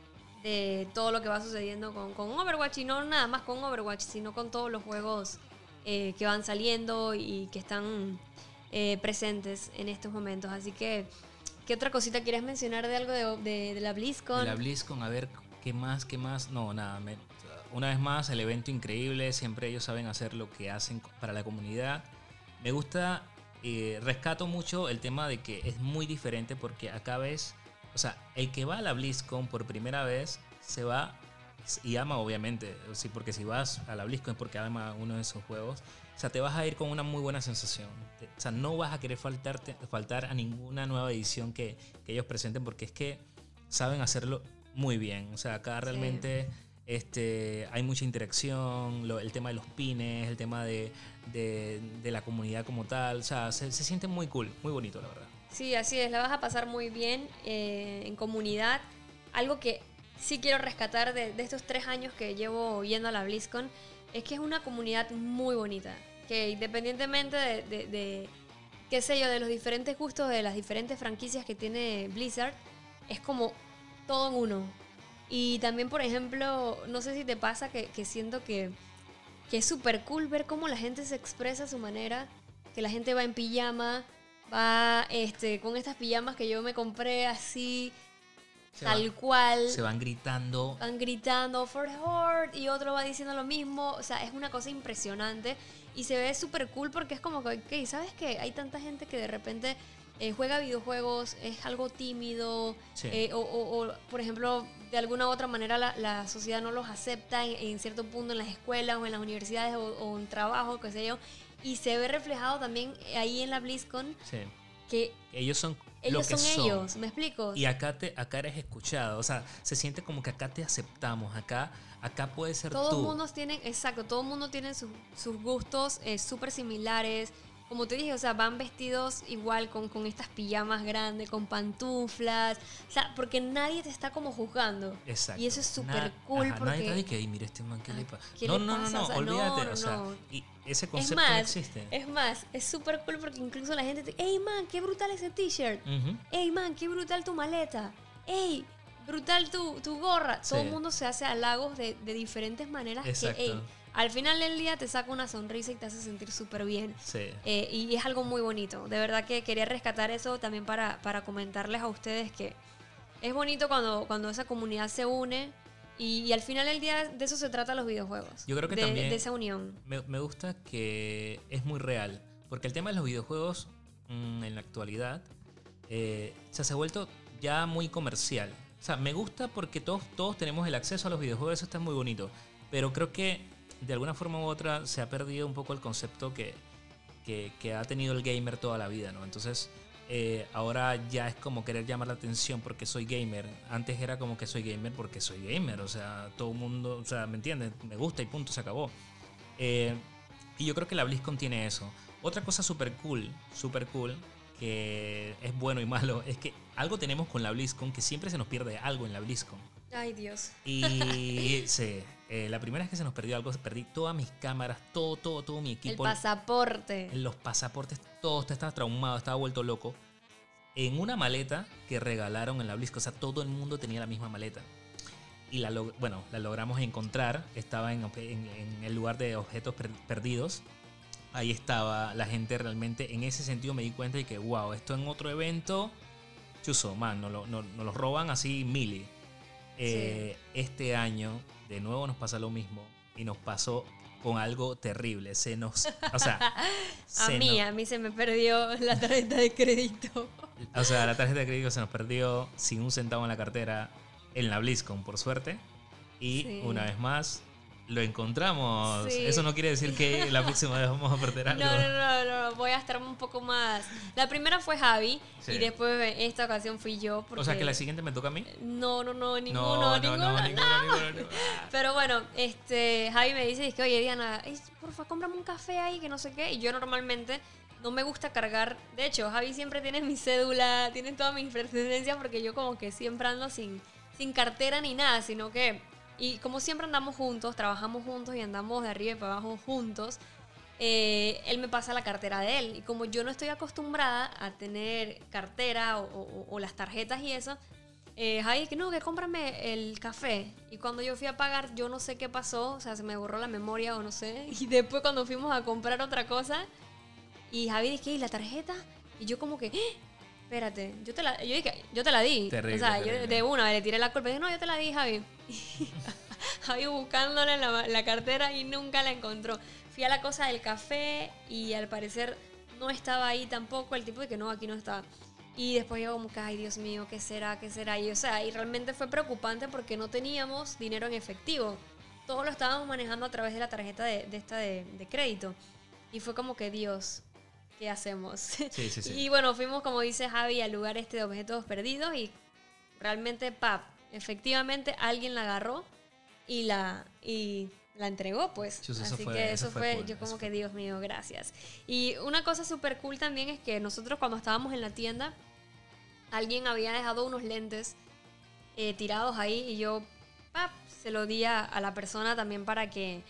de todo lo que va sucediendo con, con Overwatch y no nada más con Overwatch, sino con todos los juegos eh, que van saliendo y que están eh, presentes en estos momentos. Así que, ¿qué otra cosita quieres mencionar de algo de, de- de la BlizzCon? De la BlizzCon, a ver qué más, qué más. No, nada. me- una vez más, el evento increíble. Siempre ellos saben hacer lo que hacen para la comunidad. Me gusta, eh, rescato mucho el tema de que es muy diferente porque acá ves, o sea, el que va a la BlizzCon por primera vez se va y ama obviamente, sí, porque si vas a la BlizzCon es porque ama uno de esos juegos. O sea, te vas a ir con una muy buena sensación. O sea, no vas a querer faltarte, faltar a ninguna nueva edición que, que ellos presenten porque es que saben hacerlo muy bien. O sea, acá realmente este, hay mucha interacción, el tema de los pines, el tema de, la comunidad como tal. O sea, se, siente muy cool, muy bonito, la verdad. Sí, así es, la vas a pasar muy bien eh, en comunidad. Algo que sí quiero rescatar de, estos tres años que llevo yendo a la BlizzCon es que es una comunidad muy bonita. Que independientemente de, de- de, qué sé yo, de los diferentes gustos de las diferentes franquicias que tiene Blizzard, es como todo en uno. Y también, por ejemplo, no sé si te pasa que, que siento que, que es súper cool ver cómo la gente se expresa a su manera, que la gente va en pijama, va este, con estas pijamas que yo me compré así, Se tal van- cual. Se van gritando. Van gritando for the horde y otro va diciendo lo mismo. O sea, es una cosa impresionante y se ve súper cool porque es como que, ¿sabes qué? Hay tanta gente que de repente eh, juega videojuegos, es algo tímido, Sí. eh, o, o- o, por ejemplo, de alguna u otra manera la, la sociedad no los acepta en, en cierto punto en las escuelas o en las universidades o, o en trabajo, qué sé yo. Y se ve reflejado también ahí en la BlizzCon Sí. que Ellos son ellos lo que son, ellos, ¿me explico? Y acá, te, acá eres escuchado. O sea, se siente como que acá te aceptamos. Acá, acá puede ser Todos mundos tienen, exacto, todo el mundo tiene sus, sus gustos eh, súper similares. Como te dije, o sea, van vestidos igual con, con estas pijamas grandes, con pantuflas. O sea, porque nadie te está como juzgando. Exacto. Y eso es súper cool ajá, porque... Nadie de que, "Ay, mira este man, ¿qué le? ¿qué No, le no, no, pasa? no, O sea, olvídate. no, o sea, no. y ese es concepto más, no existe. es más, es súper cool porque incluso la gente te... ¡Ey, man, qué brutal ese t-shirt! Ujú. ¡Ey, man, qué brutal tu maleta! ¡Ey, brutal tu, tu gorra! Todo el mundo se hace halagos de, de diferentes maneras Exacto. que, al final del día te saca una sonrisa y te hace sentir súper bien. Sí. Eh, y es algo muy bonito. De verdad que quería rescatar eso también para, para comentarles a ustedes que es bonito cuando, cuando esa comunidad se une y, y al final del día de eso se trata los videojuegos. Yo creo que de, también- de esa unión. Me, me gusta que es muy real. Porque el tema de los videojuegos mm, en la actualidad eh, se ha vuelto ya muy comercial. O sea, me gusta porque todos, todos tenemos el acceso a los videojuegos, eso está muy bonito. Pero creo que de alguna forma u otra se ha perdido un poco el concepto que, que, ha tenido el gamer toda la vida, ¿no? Entonces, eh, ahora ya es como querer llamar la atención porque soy gamer. Antes era como que soy gamer porque soy gamer, o sea, todo el mundo, o sea, ¿me entiendes? Me gusta y punto, se acabó. Eh, y yo creo que la BlizzCon tiene eso. Otra cosa súper cool, súper cool, que es bueno y malo, es que algo tenemos con la BlizzCon que siempre se nos pierde algo en la BlizzCon. Ay, Dios. Y sí, eh, la primera vez que se nos perdió algo, perdí todas mis cámaras, todo, todo, todo mi equipo. El pasaporte. Los pasaportes, todo estaba traumado, estaba vuelto loco. En una maleta que regalaron en la BlizzCon, o sea, todo el mundo tenía la misma maleta. Y la, bueno, la logramos encontrar, estaba en, en, el lugar de objetos perdidos. Ahí estaba la gente realmente, en ese sentido me di cuenta de que, wow, esto en otro evento, chuso, man, nos lo, no, lo roban así mili. Eh, este año, de nuevo nos pasa lo mismo y nos pasó con algo terrible. Se nos. O sea. a mí, a mí se me perdió la tarjeta de crédito. O sea, la tarjeta de crédito se nos perdió sin un centavo en la cartera en la BlizzCon, por suerte. Y una vez más, lo encontramos. Eso no quiere decir que la próxima vez vamos a perder algo. No, no, no, no, voy a estar un poco más. La primera fue Javi y después esta ocasión fui yo. O sea que la siguiente me toca a mí. No, no, no, ninguno, ninguno, Pero bueno, este, Javi me dice, que, oye Diana, por favor, cómprame un café ahí, que no sé qué. Y yo normalmente no me gusta cargar. De hecho, Javi siempre tiene mi cédula, tiene todas mis pertenencias porque yo como que siempre ando sin, sin cartera ni nada, sino que y como siempre andamos juntos, trabajamos juntos y andamos de arriba y para abajo juntos, eh, él me pasa la cartera de él. Y como yo no estoy acostumbrada a tener cartera o, las tarjetas y eso, eh, Javi, que no, que cómprame el café. Y cuando yo fui a pagar, yo no sé qué pasó, o sea, se me borró la memoria o no sé. Y después cuando fuimos a comprar otra cosa, y Javi dice, ¿y la tarjeta? Y yo como que, ¡Eh! Espérate, yo te la, yo dije, yo te la di. o sea, yo de una le tiré la culpa y dije, no, yo te la di, Javi. Javi buscándole la, la cartera y nunca la encontró. Fui a la cosa del café y al parecer no estaba ahí tampoco. El tipo de que no, aquí no estaba. Y después yo como que, ay Dios mío, ¿qué será? ¿Qué será? Y o sea, y realmente fue preocupante porque no teníamos dinero en efectivo. Todo lo estábamos manejando a través de la tarjeta de, de esta de, de, crédito. Y fue como que, Dios, ¿qué hacemos? Sí, sí, sí. y bueno, fuimos, como dice Javi, al lugar este de objetos perdidos y realmente, pap, efectivamente alguien la agarró y la, y la entregó, pues. Así que eso, fue, yo como que, Dios mío, gracias. Y una cosa súper cool también es que nosotros cuando estábamos en la tienda, alguien había dejado unos lentes eh, tirados ahí y yo ¡pap! se lo di a, la persona también para que,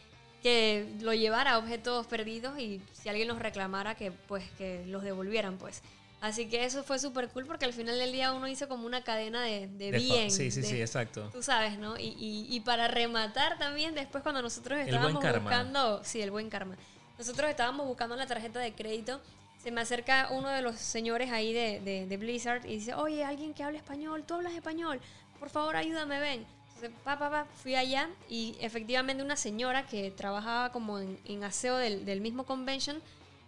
que lo llevara a objetos perdidos y si alguien los reclamara, que pues que los devolvieran, pues. Así que eso fue súper cool porque al final del día uno hizo como una cadena de, de, bien. Sí, sí, sí, exacto. Tú sabes, ¿no? Y, y, y, para rematar también, después cuando nosotros estábamos buscando. Sí, el buen karma. Nosotros estábamos buscando la tarjeta de crédito. Se me acerca uno de los señores ahí de, de, Blizzard y dice: Oye, alguien que habla español, tú hablas español, por favor ayúdame, ven. Pa, fui allá y efectivamente una señora que trabajaba como en, en aseo del, mismo convention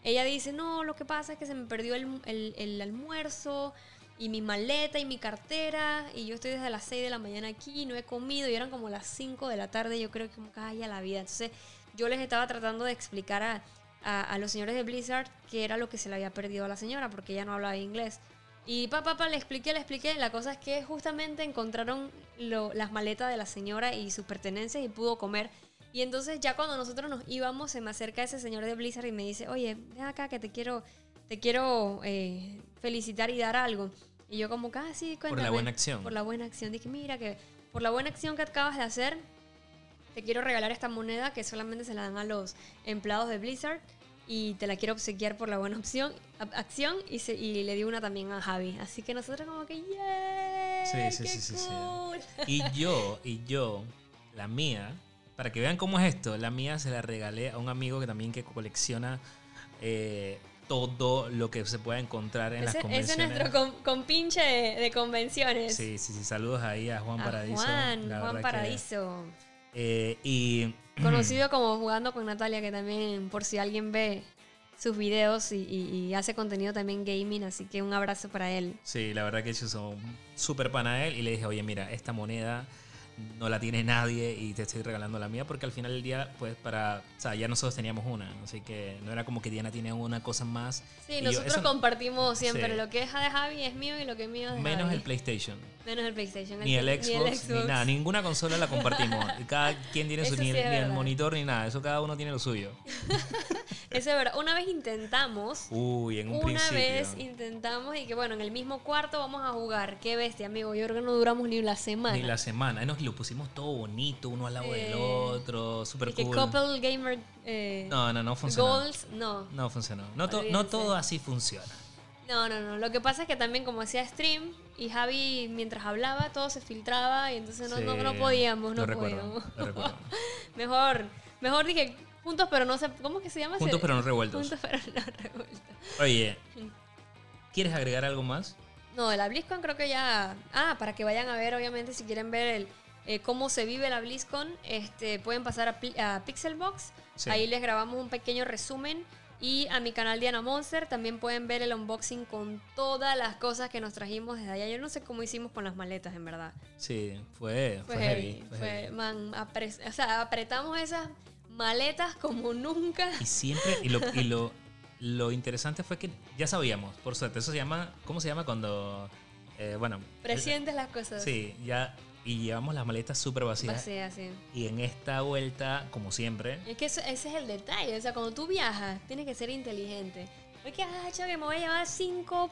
ella dice, no, lo que pasa es que se me perdió el, almuerzo y mi maleta y mi cartera y yo estoy desde las 6 de la mañana aquí, no he comido y eran como las 5 de la tarde, yo creo que como calla la vida. Entonces yo les estaba tratando de explicar a, los señores de Blizzard qué era lo que se le había perdido a la señora porque ella no hablaba inglés. Y papá, papá, le expliqué, le expliqué. La cosa es que justamente encontraron las maletas de la señora y sus pertenencias y pudo comer. Y entonces ya cuando nosotros nos íbamos, se me acerca ese señor de Blizzard y me dice, oye, ven acá que te quiero, te quiero eh, felicitar y dar algo. Y yo como casi ah, Por la buena acción. Por la buena acción. Dije, mira que por la buena acción que acabas de hacer, te quiero regalar esta moneda que solamente se la dan a los empleados de Blizzard y te la quiero obsequiar por la buena opción, acción y, se, y le di una también a Javi. Así que nosotros como que, yeah, sí, sí, sí, cool. sí, Y yo, y yo, la mía, para que vean cómo es esto, la mía se la regalé a un amigo que también que colecciona eh, todo lo que se pueda encontrar en las convenciones. Ese es nuestro compinche de, convenciones. Sí, sí, sí. Saludos ahí a Juan Paradiso. Juan, Juan Paradiso. Eh, y Conocido como Jugando con Natalia, que también, por si alguien ve sus videos y, hace contenido también gaming, así que un abrazo para él. Sí, la verdad que yo soy súper pana él y le dije, oye, mira, esta moneda no la tiene nadie y te estoy regalando la mía porque al final del día, pues para, o sea, ya nosotros teníamos una, así que no era como que Diana tiene una cosa más. Sí, nosotros compartimos siempre, lo que es de Javi es mío y lo que es mío es de Menos el PlayStation. Menos el PlayStation. Ni el, Xbox, ni, nada, ninguna consola la compartimos. cada quien tiene su, ni, el monitor ni nada, eso cada uno tiene lo suyo. Eso es verdad. Una vez intentamos. Uy, en un Una vez intentamos y que bueno, en el mismo cuarto vamos a jugar. Qué bestia, amigo. Yo creo que no duramos ni la semana. Ni la semana. Nos lo pusimos todo bonito, uno al lado del otro. Súper cool. Que couple gamer. Eh, no, no, no funcionó. Goals, no. No funcionó. No, no todo así funciona. No, no, no. Lo que pasa es que también como hacía stream y Javi mientras hablaba todo se filtraba y entonces no, no, no, podíamos, no podíamos. mejor, mejor dije, Juntos pero no sé. ¿Cómo que se llama? Juntos pero no revueltos. Juntos pero no revueltos. Oye, ¿quieres agregar algo más? No, de la BlizzCon creo que ya. Ah, para que vayan a ver, obviamente, si quieren ver el, eh, cómo se vive la BlizzCon, este, pueden pasar a, Pixelbox. Ahí les grabamos un pequeño resumen. Y a mi canal Diana Monster también pueden ver el unboxing con todas las cosas que nos trajimos desde allá. Yo no sé cómo hicimos con las maletas, en verdad. Sí, fue, fue, heavy. Fue, Man, o sea, apretamos esas maletas como nunca. Y siempre, y lo, y lo, lo interesante fue que ya sabíamos, por suerte, eso se llama, ¿cómo se llama cuando, eh, bueno... Presientes las cosas. Sí, ya, y llevamos las maletas súper vacías. Vacías, sí. Y en esta vuelta, como siempre... Es que ese es el detalle, o sea, cuando tú viajas, tienes que ser inteligente. No es que, ah, que me voy a llevar cinco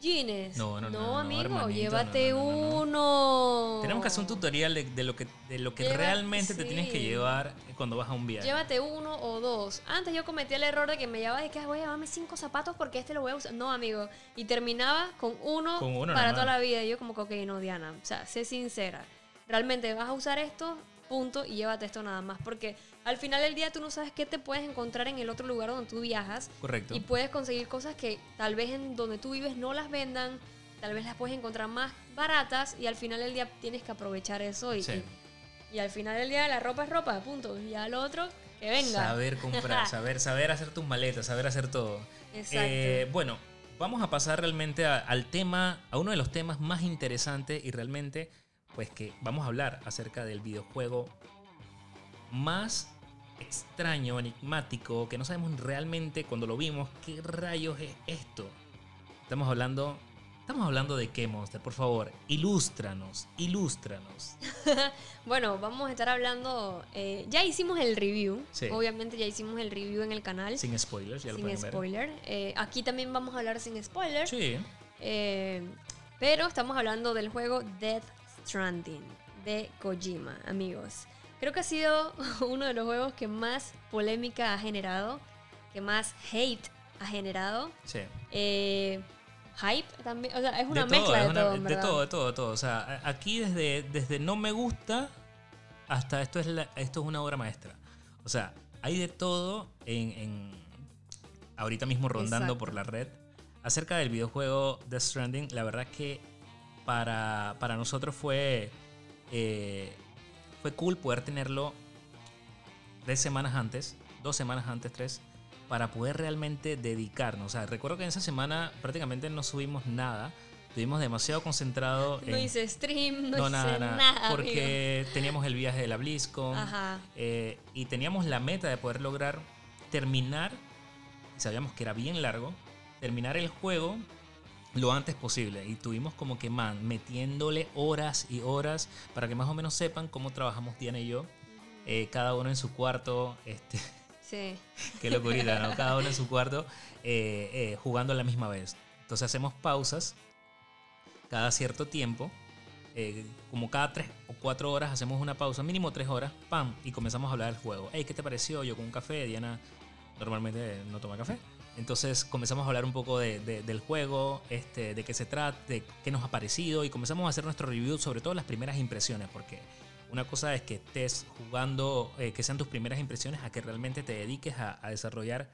jeans. No, no, no. No, amigo, llévate uno. Tenemos que hacer un tutorial de, lo que, de lo que realmente te tienes que llevar cuando vas a un viaje. Llévate uno o dos. Antes yo cometí el error de que me llevaba y que voy a llevarme cinco zapatos porque este lo voy a usar. No, amigo. Y terminaba con uno, para toda la vida. Y yo como que, ok, no, Diana. O sea, sé sincera. Realmente vas a usar esto, punto, y llévate esto nada más. Porque al final del día tú no sabes qué te puedes encontrar en el otro lugar donde tú viajas. Correcto. Y puedes conseguir cosas que tal vez en donde tú vives no las vendan, tal vez las puedes encontrar más baratas y al final del día tienes que aprovechar eso y, y, al final del día la ropa es ropa, punto. Y al otro, que venga. Saber comprar, saber, saber hacer tus maletas, saber hacer todo. Exacto. Eh, bueno, vamos a pasar realmente al tema, a uno de los temas más interesantes y realmente, pues que vamos a hablar acerca del videojuego más extraño, enigmático, que no sabemos realmente cuando lo vimos qué rayos es esto. Estamos hablando Estamos hablando de qué, Monster, por favor, ilústranos, ilústranos. bueno, vamos a estar hablando, eh, ya hicimos el review, obviamente ya hicimos el review en el canal. Sin spoilers, ya lo Sin spoiler. Eh, aquí también vamos a hablar sin spoiler. Sí. Eh, pero estamos hablando del juego Death Stranding de Kojima, amigos. Creo que ha sido uno de los juegos que más polémica ha generado, que más hate ha generado. Sí. Eh, hype también, o sea, es una mezcla de, todo, de todo, de todo, de todo. O sea, aquí desde, desde no me gusta hasta esto es, esto es una obra maestra. O sea, hay de todo en, ahorita mismo rondando por la red. Acerca del videojuego Death Stranding, la verdad es que para, para nosotros fue eh, fue cool poder tenerlo tres semanas antes, dos semanas antes, tres, para poder realmente dedicarnos. O sea, recuerdo que en esa semana prácticamente no subimos nada. Estuvimos demasiado concentrados. No hice stream, no, hice nada. porque teníamos el viaje de la BlizzCon. Eh, y teníamos la meta de poder lograr terminar. Sabíamos que era bien largo. Terminar el juego lo antes posible. Y tuvimos como que, man, metiéndole horas y horas para que más o menos sepan cómo trabajamos Diana y yo. Eh, cada uno en su cuarto. Este, sí. qué locurita, ¿no? Cada uno en su cuarto eh, eh, jugando a la misma vez. Entonces hacemos pausas cada cierto tiempo. como cada tres o cuatro horas hacemos una pausa, mínimo tres horas, pam, y comenzamos a hablar del juego. Hey, ¿qué te pareció? Yo con un café, Diana normalmente no toma café. Entonces comenzamos a hablar un poco del juego, este, de qué se trata, de qué nos ha parecido y comenzamos a hacer nuestro review sobre todo las primeras impresiones, porque una cosa es que estés jugando, eh, que sean tus primeras impresiones, a que realmente te dediques a, desarrollar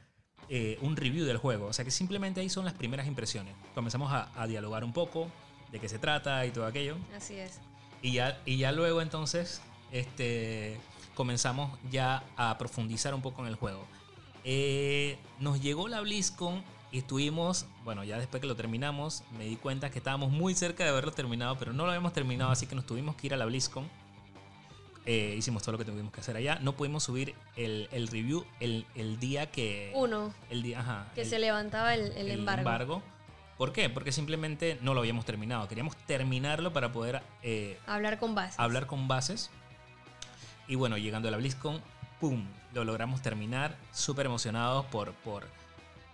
eh, un review del juego. O sea que simplemente ahí son las primeras impresiones. Comenzamos a, dialogar un poco de qué se trata y todo aquello. Así es. Y ya, y ya luego entonces este, comenzamos ya a profundizar un poco en el juego. Eh, nos llegó la BlizzCon y estuvimos, bueno, ya después que lo terminamos, me di cuenta que estábamos muy cerca de haberlo terminado, pero no lo habíamos terminado, así que nos tuvimos que ir a la BlizzCon. eh, hicimos todo lo que tuvimos que hacer allá. No pudimos subir el, review el, día que... Uno. El día, ajá, Que se levantaba el, el, embargo. ¿Por qué? Porque simplemente no lo habíamos terminado. Queríamos terminarlo para poder... Eh, hablar con bases. Hablar con bases. Y bueno, llegando a la BlizzCon, ¡pum! Lo logramos terminar. Súper emocionados por... por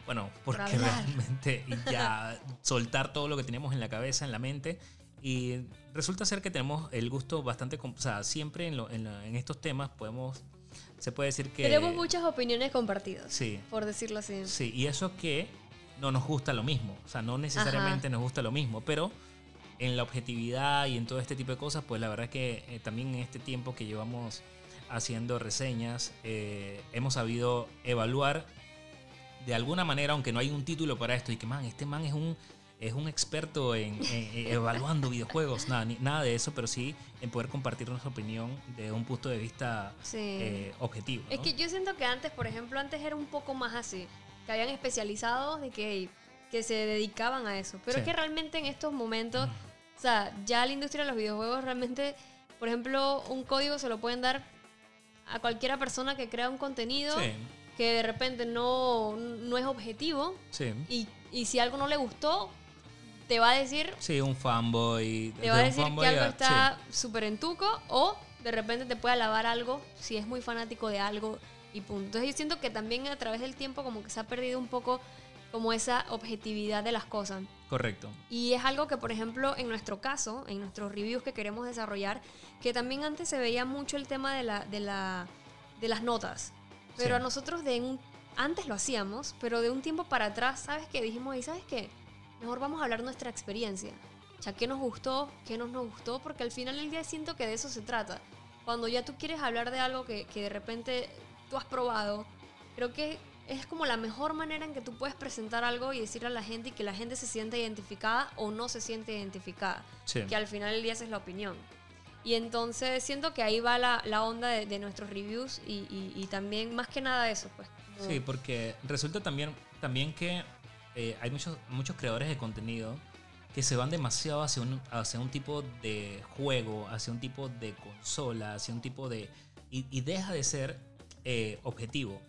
bueno, porque realmente ya soltar todo lo que teníamos en la cabeza, en la mente y resulta ser que tenemos el gusto bastante, o sea, siempre en, en, estos temas podemos, se puede decir que... Tenemos muchas opiniones compartidas, sí. por decirlo así. Sí, y eso que no nos gusta lo mismo, o sea, no necesariamente nos gusta lo mismo, pero en la objetividad y en todo este tipo de cosas, pues la verdad es que eh, también en este tiempo que llevamos haciendo reseñas, eh, hemos sabido evaluar de alguna manera, aunque no hay un título para esto, y que, man, este man es un es un experto en, evaluando videojuegos, nada, nada de eso, pero sí en poder compartir nuestra opinión de un punto de vista eh, objetivo. Es que yo siento que antes, por ejemplo, antes era un poco más así, que habían especializados de que, que se dedicaban a eso, pero es que realmente en estos momentos, o sea, ya la industria de los videojuegos realmente, por ejemplo, un código se lo pueden dar a cualquiera persona que crea un contenido. que de repente no, no es objetivo y, y si algo no le gustó, te va a decir. Sí, un fanboy. Te va a decir que algo está súper en tuco o de repente te puede alabar algo si es muy fanático de algo y punto. Entonces yo siento que también a través del tiempo como que se ha perdido un poco como esa objetividad de las cosas. Correcto. Y es algo que, por ejemplo, en nuestro caso, en nuestros reviews que queremos desarrollar, que también antes se veía mucho el tema de, la, de, la, de las notas. Pero a nosotros de un, antes lo hacíamos, pero de un tiempo para atrás, ¿sabes qué? Dijimos, ¿y sabes qué? mejor vamos a hablar nuestra experiencia. O sea, qué nos gustó, qué no nos gustó, porque al final del día siento que de eso se trata. Cuando ya tú quieres hablar de algo que, que de repente tú has probado, creo que es como la mejor manera en que tú puedes presentar algo y decirle a la gente y que la gente se sienta identificada o no se siente identificada. Que al final del día esa es la opinión. Y entonces siento que ahí va la, la onda de, nuestros reviews y, y, también más que nada eso. pues. Sí, porque resulta también, también que eh, hay muchos, muchos creadores de contenido que se van demasiado hacia un, hacia un tipo de juego, hacia un tipo de consola, hacia un tipo de... y, deja de ser eh, objetivo.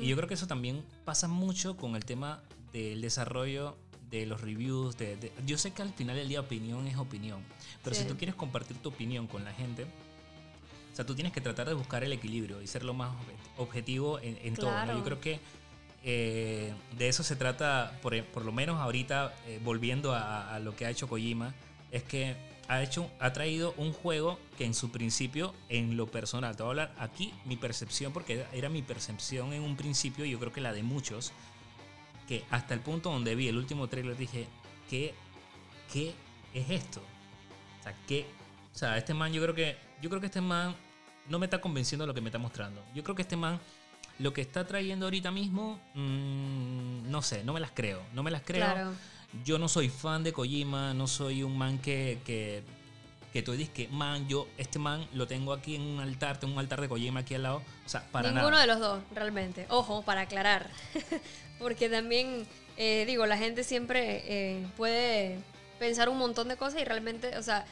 Y yo creo que eso también pasa mucho con el tema del desarrollo de los reviews. De, yo sé que al final del día opinión es opinión, pero si tú quieres compartir tu opinión con la gente, o sea, tú tienes que tratar de buscar el equilibrio y ser lo más objetivo en, todo. Yo creo que eh, de eso se trata, por, por lo menos ahorita, eh, volviendo a, lo que ha hecho Kojima, es que ha, hecho, ha traído un juego que en su principio, en lo personal, te voy a hablar aquí mi percepción, porque era, mi percepción en un principio, y yo creo que la de muchos, que hasta el punto donde vi el último trailer dije, ¿qué, qué es esto? O sea, ¿qué? O sea, este man, yo creo que, yo creo que este man no me está convenciendo de lo que me está mostrando. Yo creo que este man lo que está trayendo ahorita mismo, mm, no sé, no me las creo. No me las creo. Yo no soy fan de Kojima, no soy un man que, que, que tú dices que, man, yo, este man lo tengo aquí en un altar, tengo un altar de Kojima aquí al lado. O sea, para Ninguno de los dos, realmente. Ojo, para aclarar. Porque también, eh, digo, la gente siempre eh, puede pensar un montón de cosas y realmente, o sea,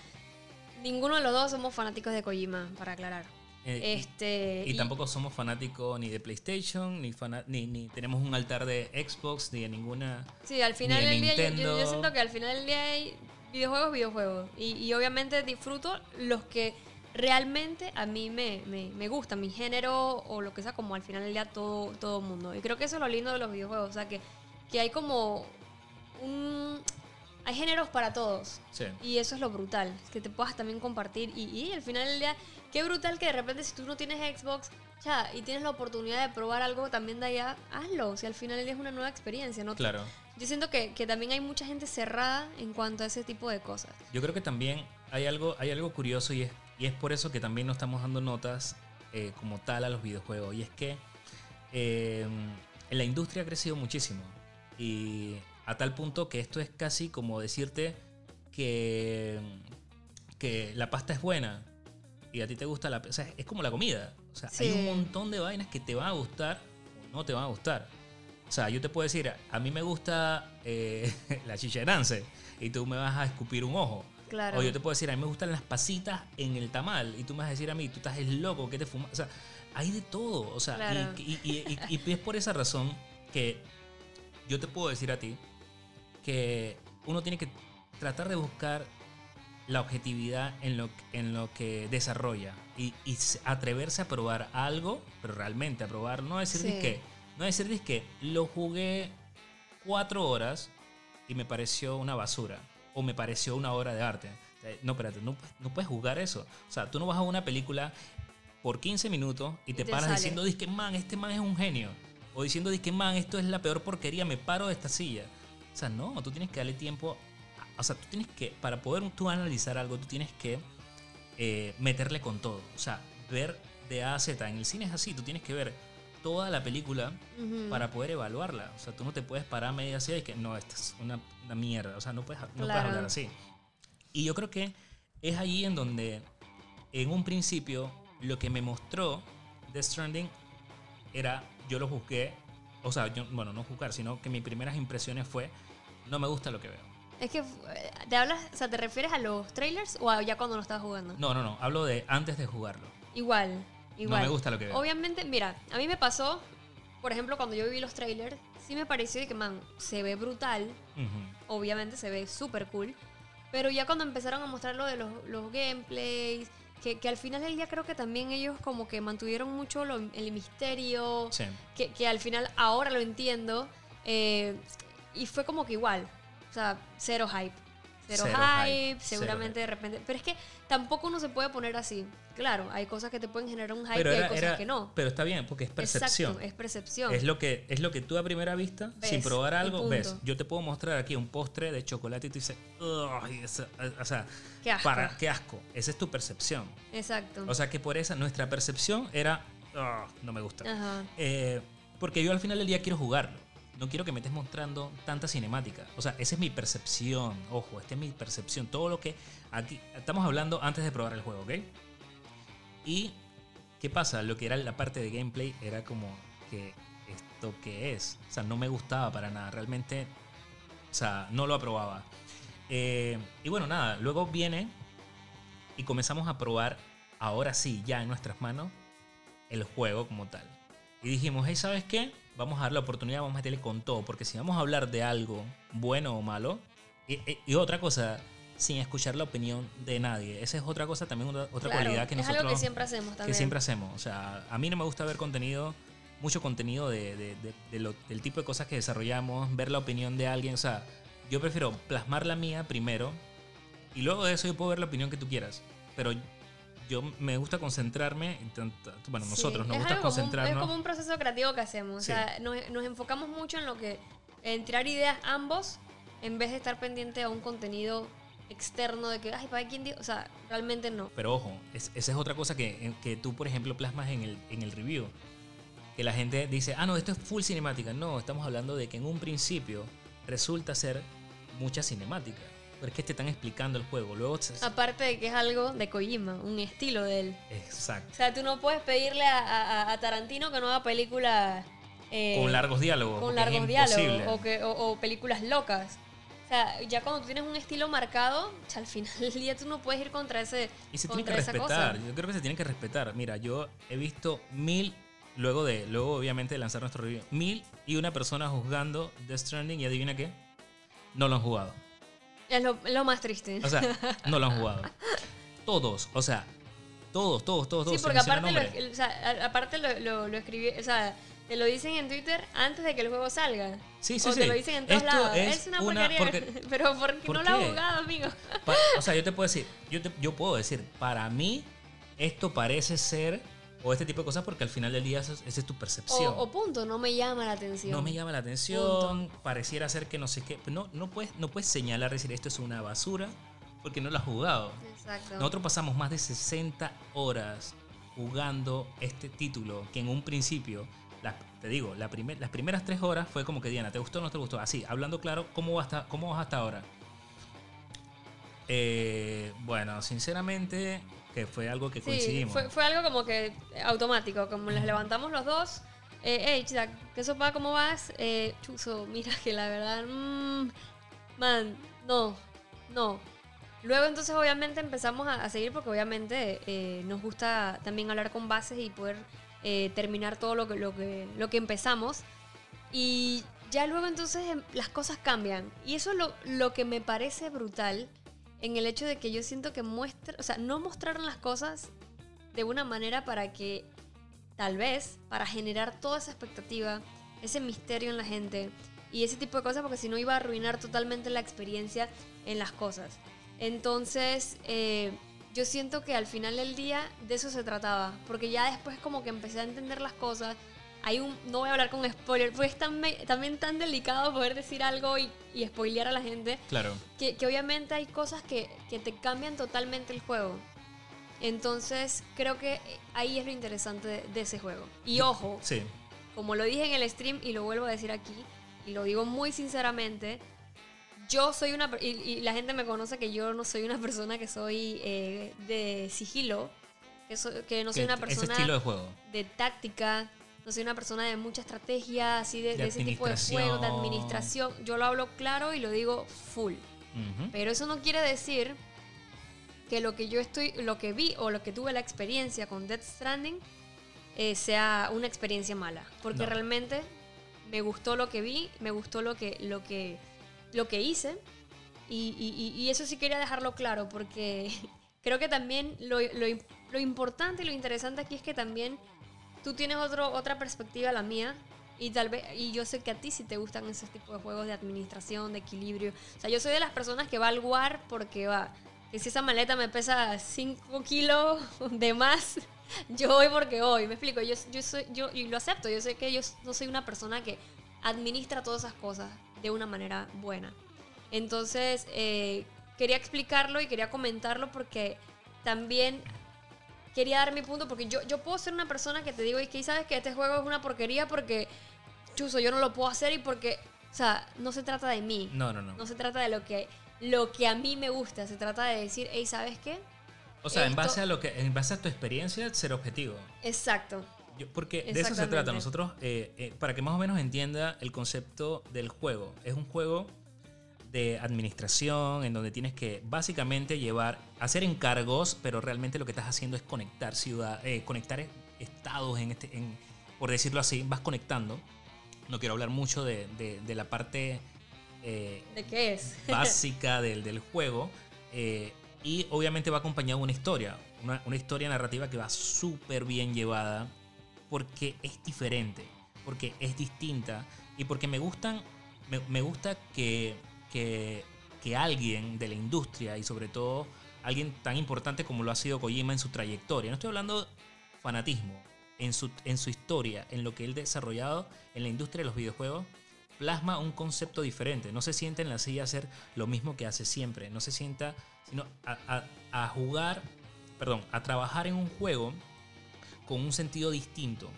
ninguno de los dos somos fanáticos de Kojima, para aclarar. Eh, este, y, tampoco somos fanáticos ni de PlayStation, ni, ni, ni, tenemos un altar de Xbox, ni de ninguna. Sí, al final del día, yo, siento que al final del día hay videojuegos, videojuegos. Y, obviamente disfruto los que realmente a mí me, me, gustan, mi género o lo que sea, como al final del día todo, todo mundo. Y creo que eso es lo lindo de los videojuegos, o sea, que, que hay como un hay géneros para todos. Y eso es lo brutal, que te puedas también compartir. Y, y, al final del día, qué brutal que de repente si tú no tienes Xbox ya, y tienes la oportunidad de probar algo también de allá, hazlo. Si al final del día es una nueva experiencia, ¿no? Claro. Yo siento que, que, también hay mucha gente cerrada en cuanto a ese tipo de cosas. Yo creo que también hay algo, hay algo curioso y es, y es por eso que también no estamos dando notas eh, como tal a los videojuegos. Y es que eh, la industria ha crecido muchísimo. Y a tal punto que esto es casi como decirte que, que la pasta es buena y a ti te gusta la... O sea, es como la comida. O sea, hay un montón de vainas que te van a gustar o no te van a gustar. O sea, yo te puedo decir, a mí me gusta eh, la chicha de y tú me vas a escupir un ojo. Claro. O yo te puedo decir, a mí me gustan las pasitas en el tamal. Y tú me vas a decir a mí, tú estás loco, ¿qué te fumas? O sea, hay de todo. O sea, Claro. y, y- y- y es por esa razón que yo te puedo decir a ti que uno tiene que tratar de buscar la objetividad en lo, en lo que desarrolla y, atreverse a probar algo, pero realmente a probar, no decir Sí. que no decir que lo jugué cuatro horas y me pareció una basura o me pareció una obra de arte. Eh, No, espérate, no, no puedes jugar eso. O sea, tú no vas a una película por 15 minutos y te, te paras sale. diciendo, que man, este man es un genio. O diciendo, que man, esto es la peor porquería, me paro de esta silla. Sea, no, tú tienes que darle tiempo. a- o sea, tú tienes que, para poder tú analizar algo, tú tienes que eh, meterle con todo. O sea, ver de A a Z. En el cine es así, tú tienes que ver toda la película para poder evaluarla. O sea, tú no te puedes parar a media así y que no, esta es una, una mierda. O sea, no puedes, no puedes hablar así. Y yo creo que es allí en donde, en un principio, lo que me mostró Death Stranding era, yo lo juzgué, o sea, yo, bueno, no juzgar, sino que mis primeras impresiones fue, no me gusta lo que veo. Es que te hablas, o sea, ¿te refieres a los trailers o a ya cuando lo estabas jugando? No, no, no, hablo de antes de jugarlo. Igual, igual. me gusta lo que veo. Obviamente, mira, a mí me pasó, por ejemplo, cuando yo vi los trailers, sí me pareció que, man, se ve brutal, obviamente se ve súper cool, pero ya cuando empezaron a mostrar lo de los, los gameplays, que, que al final del día creo que también ellos como que mantuvieron mucho lo- el misterio, Sí. que, que al final ahora lo entiendo, eh, y fue como que igual, o sea, cero hype. Cero, Cero hype, hype, seguramente cero de repente. Pero es que tampoco uno se puede poner así. Claro, hay cosas que te pueden generar un hype Pero, y hay cosas era- que no. pero está bien, porque es percepción. Exacto, es percepción. Es lo que es lo que tú a primera vista, Ves, sin probar algo, ves. Yo te puedo mostrar aquí un postre de chocolate y tú dices, "Ay, o sea, Qué asco. para qué asco. Esa es tu percepción. Exacto. O sea que por esa nuestra percepción era, "Ah, no me gusta. Ajá. Eh, porque yo al final del día quiero jugarlo. No quiero que me estés mostrando tanta cinemática. O sea, esa es mi percepción. Ojo, esta es mi percepción. Todo lo que aquí estamos hablando antes de probar el juego, ¿ok? Y ¿qué pasa? Lo que era la parte de gameplay era como que esto que es. O sea, no me gustaba para nada. Realmente, o sea, no lo aprobaba. Eh, y bueno, nada, luego viene y comenzamos a probar, ahora sí, ya en nuestras manos, el juego como tal. Y dijimos, hey, ¿sabes qué? Vamos a dar la oportunidad, vamos a meterle con todo, porque si vamos a hablar de algo bueno o malo, y, otra cosa, sin escuchar la opinión de nadie, esa es otra cosa, también otra, otra Claro, cualidad que es nosotros algo que siempre hacemos también. que siempre hacemos. O sea, a mí no me gusta ver contenido, mucho contenido de, de- de- de lo- del tipo de cosas que desarrollamos, ver la opinión de alguien. O sea, yo prefiero plasmar la mía primero y luego de eso yo puedo ver la opinión que tú quieras. Pero yo me gusta concentrarme, bueno, Sí, nosotros nos es gusta como un- concentrarnos. es como un proceso creativo que hacemos. O Sí. sea, nos, nos enfocamos mucho en lo que. en tirar ideas ambos, en vez de estar pendiente a un contenido externo de que, ay, ¿para quién dijo? O sea, realmente no. Pero ojo, es- esa es otra cosa que, que tú, por ejemplo, plasmas en el, en el review. Que la gente dice, ah, no, esto es full cinemática. No, estamos hablando de que en un principio resulta ser mucha cinemática. Pero es que te están explicando el juego. Luego, Aparte de que es algo de Kojima, un estilo de él. exacto. O sea, tú no puedes pedirle a, a- a Tarantino que no haga películas. eh, Con largos diálogos. con largos diálogos o, que, o, o películas locas. O sea, ya cuando tú tienes un estilo marcado, al final del día tú no puedes ir contra ese. Y se tiene que respetar. Yo creo que se tiene que respetar. Mira, yo he visto mil, luego de, luego obviamente de lanzar nuestro review, mil y una persona juzgando Death Stranding y adivina qué, no lo han jugado. Es lo, lo más triste. O sea, no lo han jugado. Todos, o sea, todos, todos, todos, todos. sí, porque aparte, lo, o sea, aparte lo, lo, lo escribí, o sea, te lo dicen en Twitter antes de que el juego salga. Sí, sí, o sí. te lo dicen en todos Esto lados. es Es, una una- porquería. porque- pero porque ¿por no lo has qué? jugado, amigo. Pa- o sea, yo te puedo decir, yo, te- yo puedo decir, para mí esto parece ser, o este tipo de cosas, porque al final del día esa es tu percepción. o punto, no me llama la atención. no me llama la atención, pareciera ser que no sé qué. No, no, puedes, no puedes señalar, decir esto es una basura, porque no lo has jugado. Exacto. Nosotros pasamos más de 60 horas jugando este título, que en un principio, la- te digo, la primer- las primeras tres horas fue como que Diana, ¿te gustó o no te gustó? Así, hablando claro, ¿cómo vas hasta, cómo vas hasta ahora? Eh, bueno, sinceramente, que fue algo que Sí, coincidimos. fue, fue algo como que automático, como les levantamos los dos. Eh, hey, Chida, ¿qué sopa? ¿Cómo vas? Eh, Chuzo, mira que la verdad, mm, man, no, no. Luego entonces obviamente empezamos a, seguir porque obviamente eh, nos gusta también hablar con bases y poder eh, terminar todo lo que, lo, que, lo que empezamos. Y ya luego entonces em, las cosas cambian. Y eso es lo, lo que me parece brutal en el hecho de que yo siento que muestra, o sea, no mostraron las cosas de una manera para que tal vez para generar toda esa expectativa, ese misterio en la gente y ese tipo de cosas, porque si no iba a arruinar totalmente la experiencia en las cosas. Entonces, eh, yo siento que al final del día de eso se trataba, porque ya después como que empecé a entender las cosas. Hay un, no voy a hablar con spoiler, pues es también tan delicado poder decir algo y, y spoilear a la gente. Claro. Que, que obviamente hay cosas que, que, te cambian totalmente el juego. Entonces, creo que ahí es lo interesante de, de ese juego. Y ojo, sí. como lo dije en el stream y lo vuelvo a decir aquí, y lo digo muy sinceramente, yo soy una... Y, la gente me conoce que yo no soy una persona que soy eh, de sigilo, que, que no soy una persona... estilo de juego. De táctica, no soy una persona de mucha estrategia, así de, ese tipo de juego, de administración. Yo lo hablo claro y lo digo full. Pero eso no quiere decir que lo que yo estoy, lo que vi o lo que tuve la experiencia con Death Stranding eh, sea una experiencia mala. Porque realmente me gustó lo que vi, me gustó lo que, lo que lo que hice. Y, eso sí quería dejarlo claro porque creo que también lo, lo, importante y lo interesante aquí es que también tú tienes otro, otra perspectiva la mía y tal vez y yo sé que a ti sí te gustan ese tipo de juegos de administración, de equilibrio. O sea, yo soy de las personas que va al war porque va, que si esa maleta me pesa 5 kilos de más, yo voy porque voy. Me explico, yo, yo soy yo y lo acepto, yo sé que yo no soy una persona que administra todas esas cosas de una manera buena. Entonces, eh, quería explicarlo y quería comentarlo porque también quería dar mi punto, porque yo, yo puedo ser una persona que te digo, y que sabes que este juego es una porquería porque, chuso, yo no lo puedo hacer y porque, o sea, no se trata de mí. No, no, no. No se trata de lo que, lo que a mí me gusta, se trata de decir, hey, ¿sabes qué? O sea, en base a lo que, en base a tu experiencia, ser objetivo. Exacto porque de eso se trata. Nosotros, eh, eh, para que más o menos entienda el concepto del juego, es un juego de administración en donde tienes que básicamente llevar, hacer encargos, pero realmente lo que estás haciendo es conectar ciudad, eh, conectar estados en este, en, por decirlo así, vas conectando. No quiero hablar mucho de, de, la parte ¿De qué es? básica del, del juego. y obviamente va acompañado de una historia, una, una historia narrativa que va súper bien llevada porque es diferente, porque es distinta y porque me gustan, me, gusta que, que, alguien de la industria y sobre todo alguien tan importante como lo ha sido Kojima en su trayectoria, no estoy hablando fanatismo, en su, en su historia, en lo que él ha desarrollado en la industria de los videojuegos, plasma un concepto diferente. No se sienta en la silla a hacer lo mismo que hace siempre. No se sienta, sino a, a jugar, perdón, a trabajar en un juego con un sentido distinto,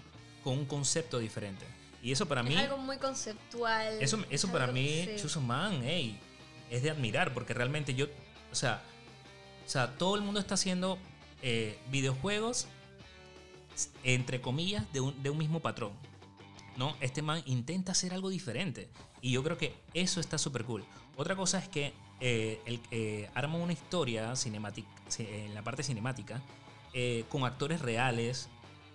con un concepto diferente. Y eso para mí... Es algo muy conceptual. Eso, eso para mí, Chuso Man, es de admirar, porque realmente yo, o sea, o sea todo el mundo está haciendo eh, videojuegos, entre comillas, de un, de un mismo patrón. ¿no? Este man intenta hacer algo diferente. Y yo creo que eso está súper cool. Otra cosa es que eh, el, eh, arma una historia cinemática, en la parte cinemática, con actores reales,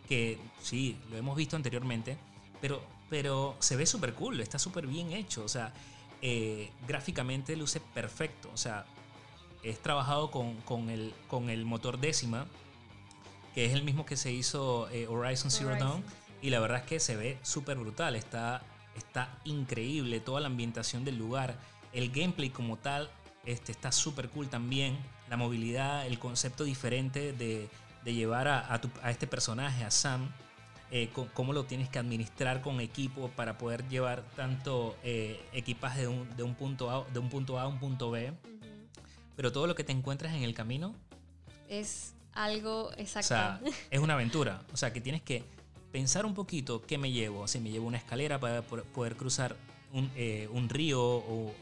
que sí, lo hemos visto anteriormente, pero, pero se ve súper cool, está súper bien hecho, o sea, eh, gráficamente luce perfecto, o sea, es trabajado con, el, con el motor décima, que es el mismo que se hizo eh, Horizon Zero Dawn, y la verdad es que se ve súper brutal, está, está increíble toda la ambientación del lugar, el gameplay como tal este, está súper cool también, la movilidad, el concepto diferente de de llevar a, este personaje, a Sam, eh, cómo lo tienes que administrar con equipo para poder llevar tanto eh, equipaje de un, punto a, de un punto A a un punto B. Pero todo lo que te encuentras en el camino es algo exacto. O sea, es una aventura. O sea, que tienes que pensar un poquito qué me llevo. Si me llevo una escalera para poder cruzar un, eh, río o,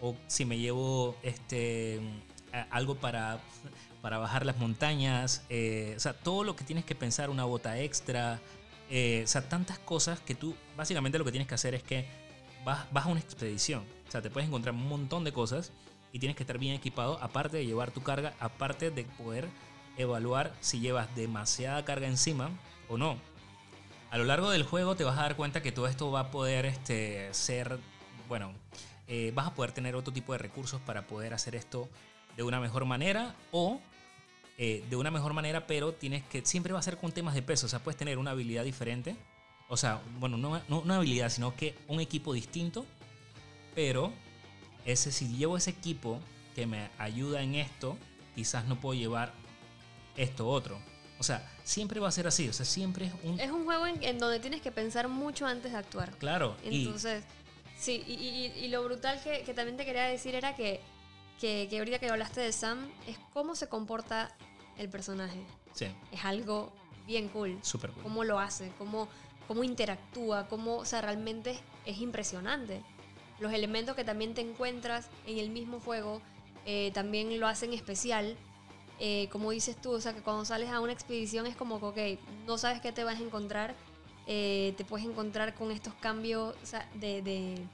o, si me llevo este, algo para para bajar las montañas, eh, o sea, todo lo que tienes que pensar, una bota extra, eh, o sea, tantas cosas que tú básicamente lo que tienes que hacer es que vas, a una expedición, o sea, te puedes encontrar un montón de cosas y tienes que estar bien equipado, aparte de llevar tu carga, aparte de poder evaluar si llevas demasiada carga encima o no. A lo largo del juego te vas a dar cuenta que todo esto va a poder este, ser, bueno, eh, vas a poder tener otro tipo de recursos para poder hacer esto de una mejor manera o eh, de una mejor manera, pero tienes que, siempre va a ser con temas de peso, o sea, puedes tener una habilidad diferente, o sea, bueno, no, no una habilidad, sino que un equipo distinto, pero ese, si llevo ese equipo que me ayuda en esto, quizás no puedo llevar esto otro. O sea, siempre va a ser así. O sea, siempre es un. Es un juego en, donde tienes que pensar mucho antes de actuar. Claro. Entonces, sí, y, lo brutal que, también te quería decir era que, que, ahorita que hablaste de Sam, es cómo se comporta el personaje. Sí. Es algo bien cool. Súper cool. Cómo lo hace, cómo, cómo interactúa, cómo, o sea, realmente es impresionante los elementos que también te encuentras en el mismo juego eh, también lo hacen especial. Eh, como dices tú, o sea, que cuando sales a una expedición es como que, ok, no sabes qué te vas a encontrar, eh, te puedes encontrar con estos cambios de,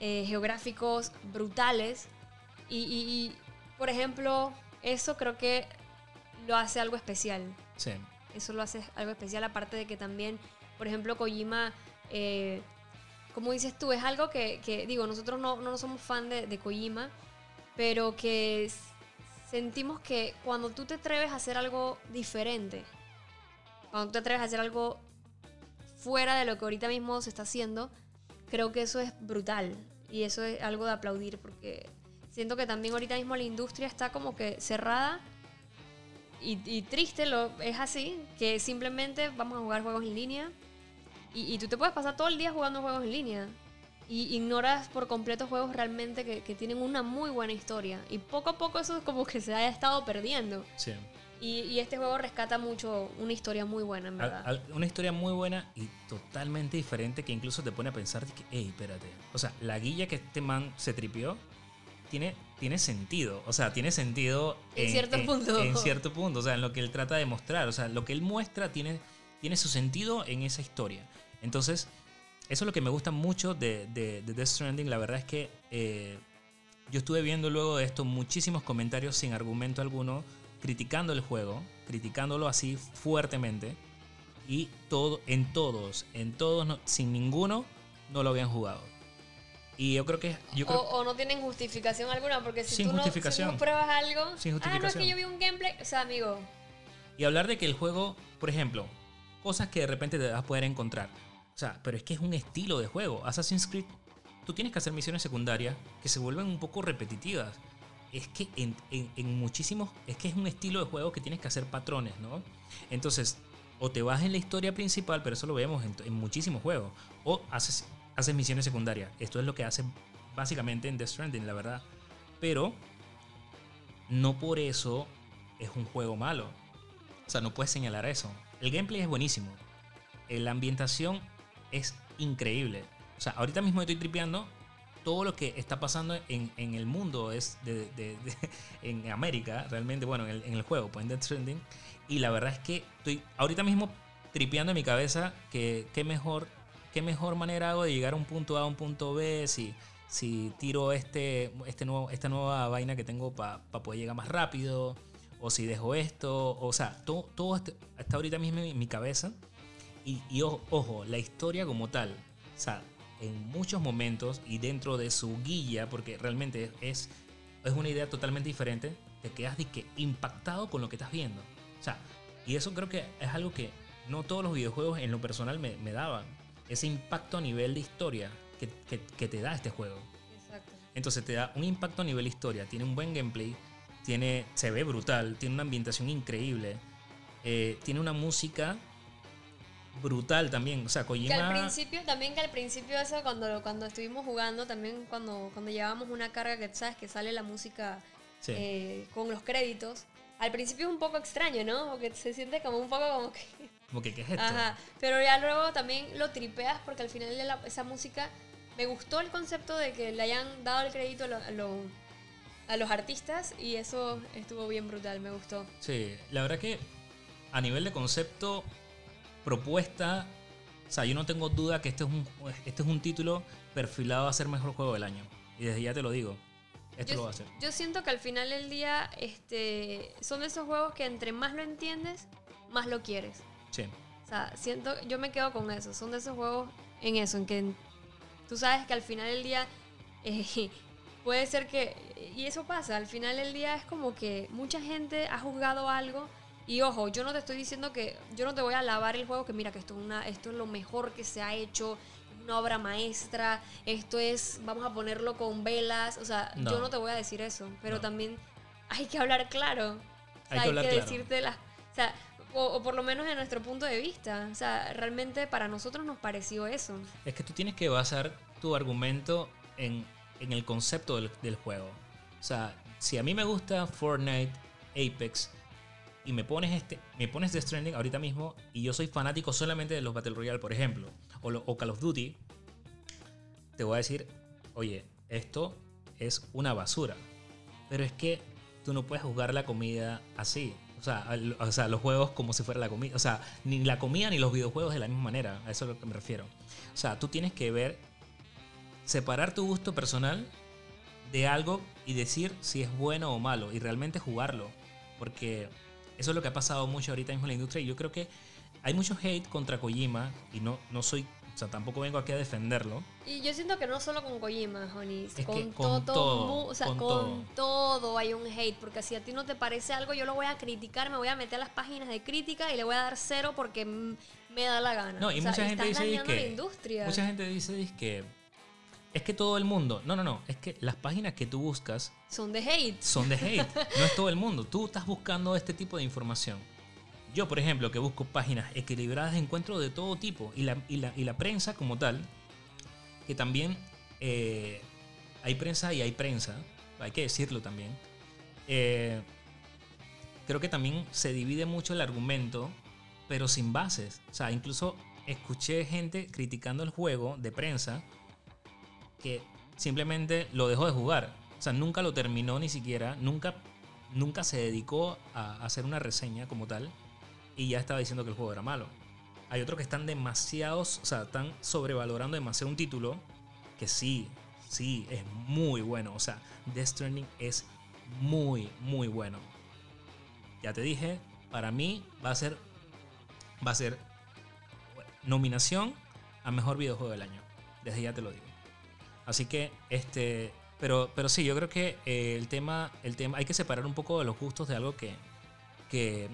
geográficos brutales. Y, por ejemplo, eso creo que lo hace algo especial. Sí. Eso lo hace algo especial, aparte de que también, por ejemplo, Kojima como dices tú, es algo que, digo, nosotros no, no somos fan de, de Kojima, pero que sentimos que cuando tú te atreves a hacer algo diferente, cuando tú te atreves a hacer algo fuera de lo que ahorita mismo se está haciendo, creo que eso es brutal y eso es algo de aplaudir porque siento que también ahorita mismo la industria está como que cerrada y, y triste, lo, es así, que simplemente vamos a jugar juegos en línea y, tú te puedes pasar todo el día jugando juegos en línea. Y ignoras por completo juegos realmente que, tienen una muy buena historia. Y poco a poco eso es como que se haya estado perdiendo. Sí. Y, este juego rescata mucho una historia muy buena, en verdad. una historia muy buena y totalmente diferente que incluso te pone a pensar que, hey, espérate. O sea, la guía que este man se tripió tiene, tiene sentido. O sea, tiene sentido en, cierto punto. En cierto punto. O sea, en lo que él trata de mostrar. O sea, lo que él muestra tiene, tiene su sentido en esa historia. Entonces, eso es lo que me gusta mucho de, de, Death Stranding. La verdad es que eh, yo estuve viendo luego de esto muchísimos comentarios sin argumento alguno, criticando el juego, criticándolo así fuertemente. Y todo, en todos, en todos, sin ninguno, no lo habían jugado. Y yo creo que. Yo o, no tienen justificación alguna, porque si, tú, No, si no pruebas algo. Sin Ah, no es que yo vi un gameplay. O sea, amigo. Y hablar de que el juego, por ejemplo, cosas que de repente te vas a poder encontrar. O sea, pero es que es un estilo de juego. Assassin's Creed, tú tienes que hacer misiones secundarias que se vuelven un poco repetitivas. Es que en, en, muchísimos, es que es un estilo de juego que tienes que hacer patrones, ¿no? Entonces, o te vas en la historia principal, pero eso lo vemos en, muchísimos juegos, o haces, haces misiones secundarias. Esto es lo que hace básicamente en Death Stranding, la verdad. Pero no por eso es un juego malo. O sea, no puedes señalar eso. El gameplay es buenísimo. La ambientación es increíble. O sea, ahorita mismo estoy tripeando todo lo que está pasando en, el mundo es de, en América, realmente, bueno, en el, juego, pues en Death Stranding. Y la verdad es que estoy ahorita mismo tripeando en mi cabeza que qué mejor, qué mejor manera hago de llegar a un punto A a un punto B si, si tiro este, este nuevo, esta nueva vaina que tengo para poder llegar más rápido, o si dejo esto, o sea, todo, todo está ahorita mismo en mi cabeza y, ojo, la historia como tal, o sea, en muchos momentos y dentro de su guía, porque realmente es, es una idea totalmente diferente, te quedas de que impactado con lo que estás viendo. O sea, y eso creo que es algo que no todos los videojuegos en lo personal me, me daban. Ese impacto a nivel de historia que, que, te da este juego. Exacto. Entonces te da un impacto a nivel historia, tiene un buen gameplay, tiene, se ve brutal, tiene una ambientación increíble, eh, tiene una música brutal también. O sea, Kojima... Que al principio, también que al principio eso, cuando, cuando estuvimos jugando, también cuando, cuando llevábamos una carga que, ¿sabes? Que sale la música eh, con los créditos. Al principio es un poco extraño, ¿no? Porque se siente como un poco como que... Como que, ¿qué es esto? Ajá, pero ya luego también lo tripeas porque al final de esa música... Me gustó el concepto de que le hayan dado el crédito a, a los artistas y eso estuvo bien brutal, me gustó. Sí, la verdad que a nivel de concepto propuesta, o sea, yo no tengo duda que este es un, este es un título perfilado a ser mejor juego del año. Y desde ya te lo digo. esto lo va a hacer. Yo siento que al final del día este, son de esos juegos que entre más lo entiendes, más lo quieres. Sí. O sea, siento, yo me quedo con eso. Son de esos juegos en eso, en que tú sabes que al final del día eh, puede ser que, y eso pasa, al final del día es como que mucha gente ha juzgado algo. Y ojo, yo no te estoy diciendo que yo no te voy a alabar el juego, que mira que esto es, una, esto es lo mejor que se ha hecho, una obra maestra, esto es, vamos a ponerlo con velas, o sea, No. yo no te voy a decir eso, pero No. también hay que hablar claro, O sea, Hay que hablar claro. decirte las, o sea, o, por lo menos en nuestro punto de vista, o sea, realmente para nosotros nos pareció eso. Es que tú tienes que basar tu argumento en, en el concepto del, del juego. O sea, si a mí me gusta Fortnite, Apex, y me pones este, me pones Death Stranding ahorita mismo, y yo soy fanático solamente de los Battle Royale, por ejemplo, o, lo- o Call of Duty, te voy a decir, oye, esto es una basura. Pero es que tú no puedes jugar la comida así. O sea, o sea, los juegos como si fuera la comida. O sea, ni la comida ni los videojuegos de la misma manera. A eso es a lo que me refiero. O sea, tú tienes que ver, separar tu gusto personal de algo y decir si es bueno o malo y realmente jugarlo. Porque eso es lo que ha pasado mucho ahorita mismo en la industria y yo creo que hay mucho hate contra Kojima y no, no soy, o sea, tampoco vengo aquí a defenderlo. Y yo siento que no solo con Kojima, Jonis, con, todo, con todo, mu- o sea, con con, todo. hay un hate, porque si a ti no te parece algo, yo lo voy a criticar, me voy a meter a las páginas de crítica y le voy a dar cero porque me da la gana. No, y O sea, mucha gente dice que la industria. mucha gente dice que es que todo el mundo, no, no, no, es que las páginas que tú buscas Son de hate. son de hate, no es todo el mundo. Tú estás buscando este tipo de información. Yo, por ejemplo, que busco páginas equilibradas, encuentro de todo tipo. Y la, y la, y la prensa como tal, que también eh, hay prensa y hay prensa, hay que decirlo también. eh, creo que también se divide mucho el argumento, pero sin bases. O sea, incluso escuché gente criticando el juego de prensa que simplemente lo dejó de jugar. O sea, nunca lo terminó ni siquiera, nunca, nunca se dedicó a hacer una reseña como tal y ya estaba diciendo que el juego era malo. Hay otros que están demasiados, o sea, están sobrevalorando demasiado un título que sí, sí, es muy bueno. O sea, Death Stranding es muy, muy bueno. Ya te dije, para mí va a ser, va a ser nominación a mejor videojuego del año. Desde ya te lo digo. Así que, este, pero, pero sí, yo creo que el tema, el tema, hay que separar un poco de los gustos de algo que, que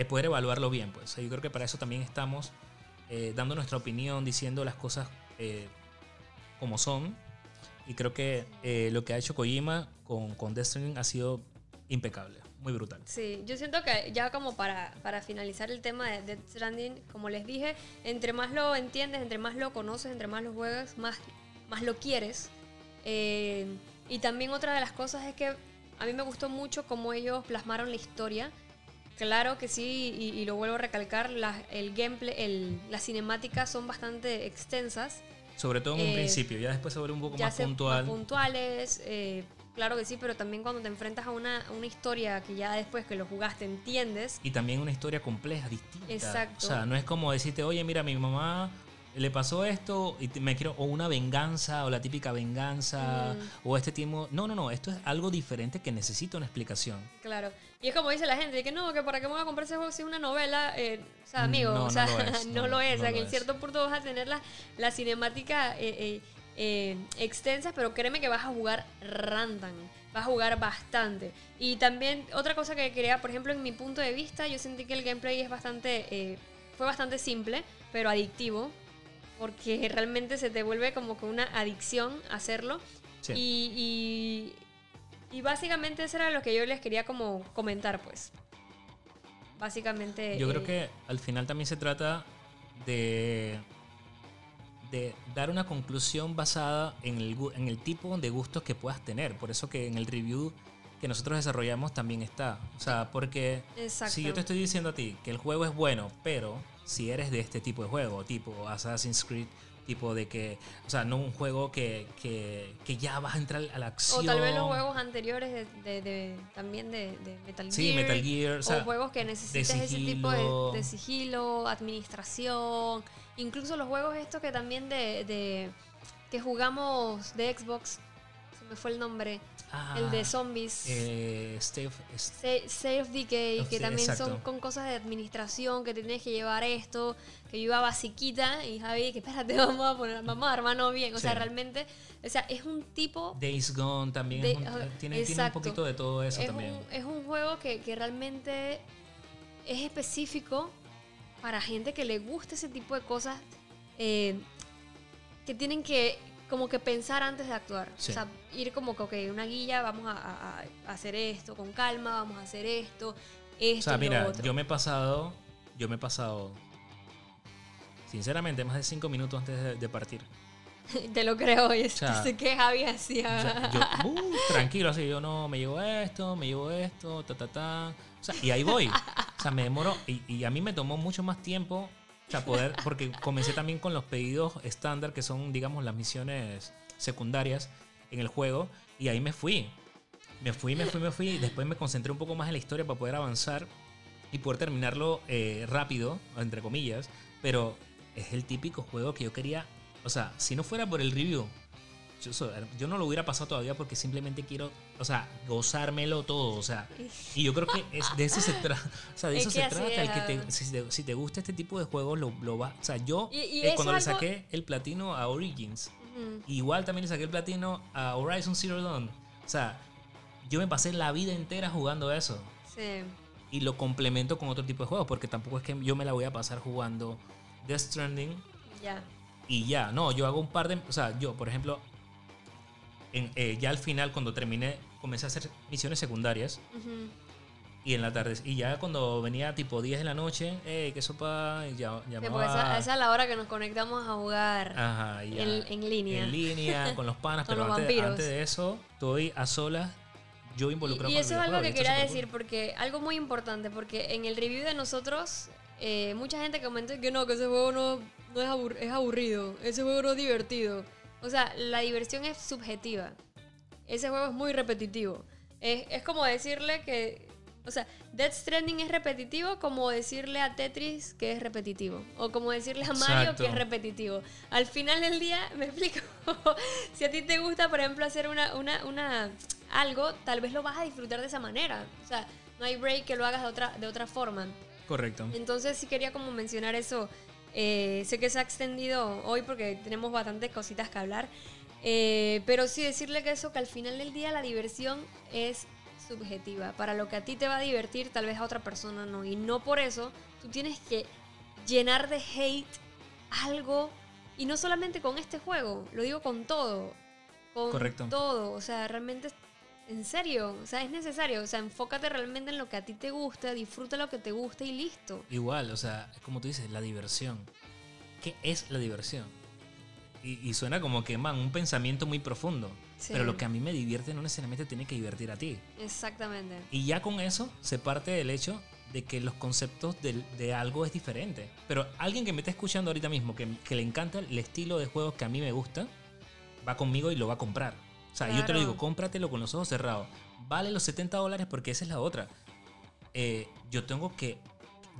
es poder evaluarlo bien, pues. Yo creo que para eso también estamos eh, dando nuestra opinión, diciendo las cosas eh, como son. Y creo que eh, lo que ha hecho Kojima con, con Death Stranding ha sido impecable, muy brutal. Sí, yo siento que ya como para, para finalizar el tema de Death Stranding, como les dije, entre más lo entiendes, entre más lo conoces, entre más lo juegas, más, más lo quieres. Eh, y también otra de las cosas es que a mí me gustó mucho cómo ellos plasmaron la historia. Claro que sí, y, y lo vuelvo a recalcar, la- el gameplay, el, las cinemáticas son bastante extensas. Sobre todo en un Eh, principio, ya después se vuelve un poco ya más se- puntual. puntuales, eh, claro que sí, pero también cuando te enfrentas a una, a una historia que ya después que lo jugaste entiendes, Y también una historia compleja, distinta. Exacto. O sea, no es como decirte, oye, mira, mi mamá le pasó esto y me quiero, o una venganza, o la típica venganza, Mm. o este tipo. No, no, no, esto es algo diferente que necesita una explicación. claro. Y es como dice la gente, que no, que para qué me voy a comprar ese juego si es una novela, eh, o sea, amigo, No, o sea, no lo es, no no, lo es, no o sea, lo que en cierto punto vas a tener la, la cinemática eh, eh, eh, extensas, pero créeme que vas a jugar random, vas a jugar bastante. Y también otra cosa que quería, por ejemplo, en mi punto de vista, yo sentí que el gameplay es bastante, eh, fue bastante simple, pero adictivo, porque realmente se te vuelve como que una adicción hacerlo. Sí. Y, y, y básicamente eso era lo que yo les quería como comentar, pues. Básicamente... Yo creo eh, que al final también se trata de, de dar una conclusión basada en el, en el tipo de gustos que puedas tener. Por eso que en el review que nosotros desarrollamos también está. O sea, porque si yo te estoy diciendo a ti que el juego es bueno, pero si eres de este tipo de juego, tipo Assassin's Creed, tipo de que, o sea, no un juego que, que, que ya vas a entrar a la acción. O tal vez los juegos anteriores de, de- de- también de, de Metal Gear. Sí, Metal Gear, o O, sea, juegos que necesites ese tipo de sigilo, administración. Incluso los juegos estos que también de, de- que jugamos de Xbox. Se me fue el nombre. El de ah, zombies. Eh, Save, Decay, que también son con cosas de administración, que tienes que llevar esto, que yo iba basiquita y Javi, que espérate, vamos a poner, vamos a armarnos bien. O sea, realmente, o sea, es un tipo... Days Gone también tiene, tiene, un poquito de todo eso también. es un juego que, que realmente es específico para gente que le gusta ese tipo de cosas eh, que tienen que como que pensar antes de actuar. O sea, ir como que, ok, una guía, vamos a, hacer esto con calma, vamos a hacer esto, esto. O sea, mira, yo me he pasado, yo me he pasado, sinceramente, más de cinco minutos antes de, partir. Te lo creo, y sé que Javi hacía. uh, tranquilo, así, yo no, me llevo esto, me llevo esto, ta, ta, ta. O sea, y ahí voy. O sea, me demoro, y, y a mí me tomó mucho más tiempo o poder, porque comencé también con los pedidos estándar, que son, digamos, las misiones secundarias en el juego, y ahí me fui. Me fui, me fui, me fui, después me concentré un poco más en la historia para poder avanzar y poder terminarlo eh, rápido, entre comillas, pero es el típico juego que yo quería, o sea, si no fuera por el review, yo, no lo hubiera pasado todavía porque simplemente quiero, o sea, gozármelo todo, o sea, y yo creo que es, de eso se trata, o sea, de eso se trata, el que te, si, te, gusta este tipo de juegos, lo, lo va, o sea, yo eh, cuando le saqué el platino a Origins, igual también le saqué el platino a Horizon Zero Dawn, o sea, yo me pasé la vida entera jugando eso. Sí. Y lo complemento con otro tipo de juegos, porque tampoco es que yo me la voy a pasar jugando Death Stranding. Ya. Y ya, no, yo hago un par de, o sea, yo, por ejemplo, eh, ya al final, cuando terminé, comencé a hacer misiones secundarias. Y en la tarde, y ya cuando venía tipo 10 de la noche, eh, qué sopa, ya, llamaba... esa, es la hora que nos conectamos a jugar en, línea. En línea, con los panas, pero antes, de eso, estoy a solas, yo involucrado y, y eso es algo que quería decir, porque algo muy importante, porque en el review de nosotros, eh, mucha gente comentó que no, que ese juego no, no es, es aburrido, ese juego no es divertido. O sea, la diversión es subjetiva. Ese juego es muy repetitivo. Es, como decirle que. O sea, Death Stranding es repetitivo como decirle a Tetris que es repetitivo. O como decirle a Mario que es repetitivo. Al final del día, me explico. si a ti te gusta, por ejemplo, hacer una, una, una, algo, tal vez lo vas a disfrutar de esa manera. O sea, no hay break que lo hagas de otra, de otra forma. Correcto. Entonces sí quería como mencionar eso eh, sé que se ha extendido hoy porque tenemos bastantes cositas que hablar. Eh, pero sí decirle que eso, que al final del día la diversión es subjetiva. Para lo que a ti te va a divertir, tal vez a otra persona no. Y no por eso tú tienes que llenar de hate algo. Y no solamente con este juego, lo digo con todo. Con Correcto. todo. O sea, realmente en serio, o sea, es necesario. O sea, enfócate realmente en lo que a ti te gusta, disfruta lo que te gusta y listo. Igual, o sea, como tú dices, la diversión. ¿Qué es la diversión? Y, suena como que, man, un pensamiento muy profundo. Pero lo que a mí me divierte no necesariamente tiene que divertir a ti. Exactamente. Y ya con eso se parte del hecho de que los conceptos de, algo es diferente. Pero alguien que me está escuchando ahorita mismo, que, que le encanta el estilo de juegos que a mí me gusta, va conmigo y lo va a comprar o sea, yo te lo digo, cómpratelo con los ojos cerrados. Vale los 70 dólares porque esa es la otra. Eh, yo tengo que.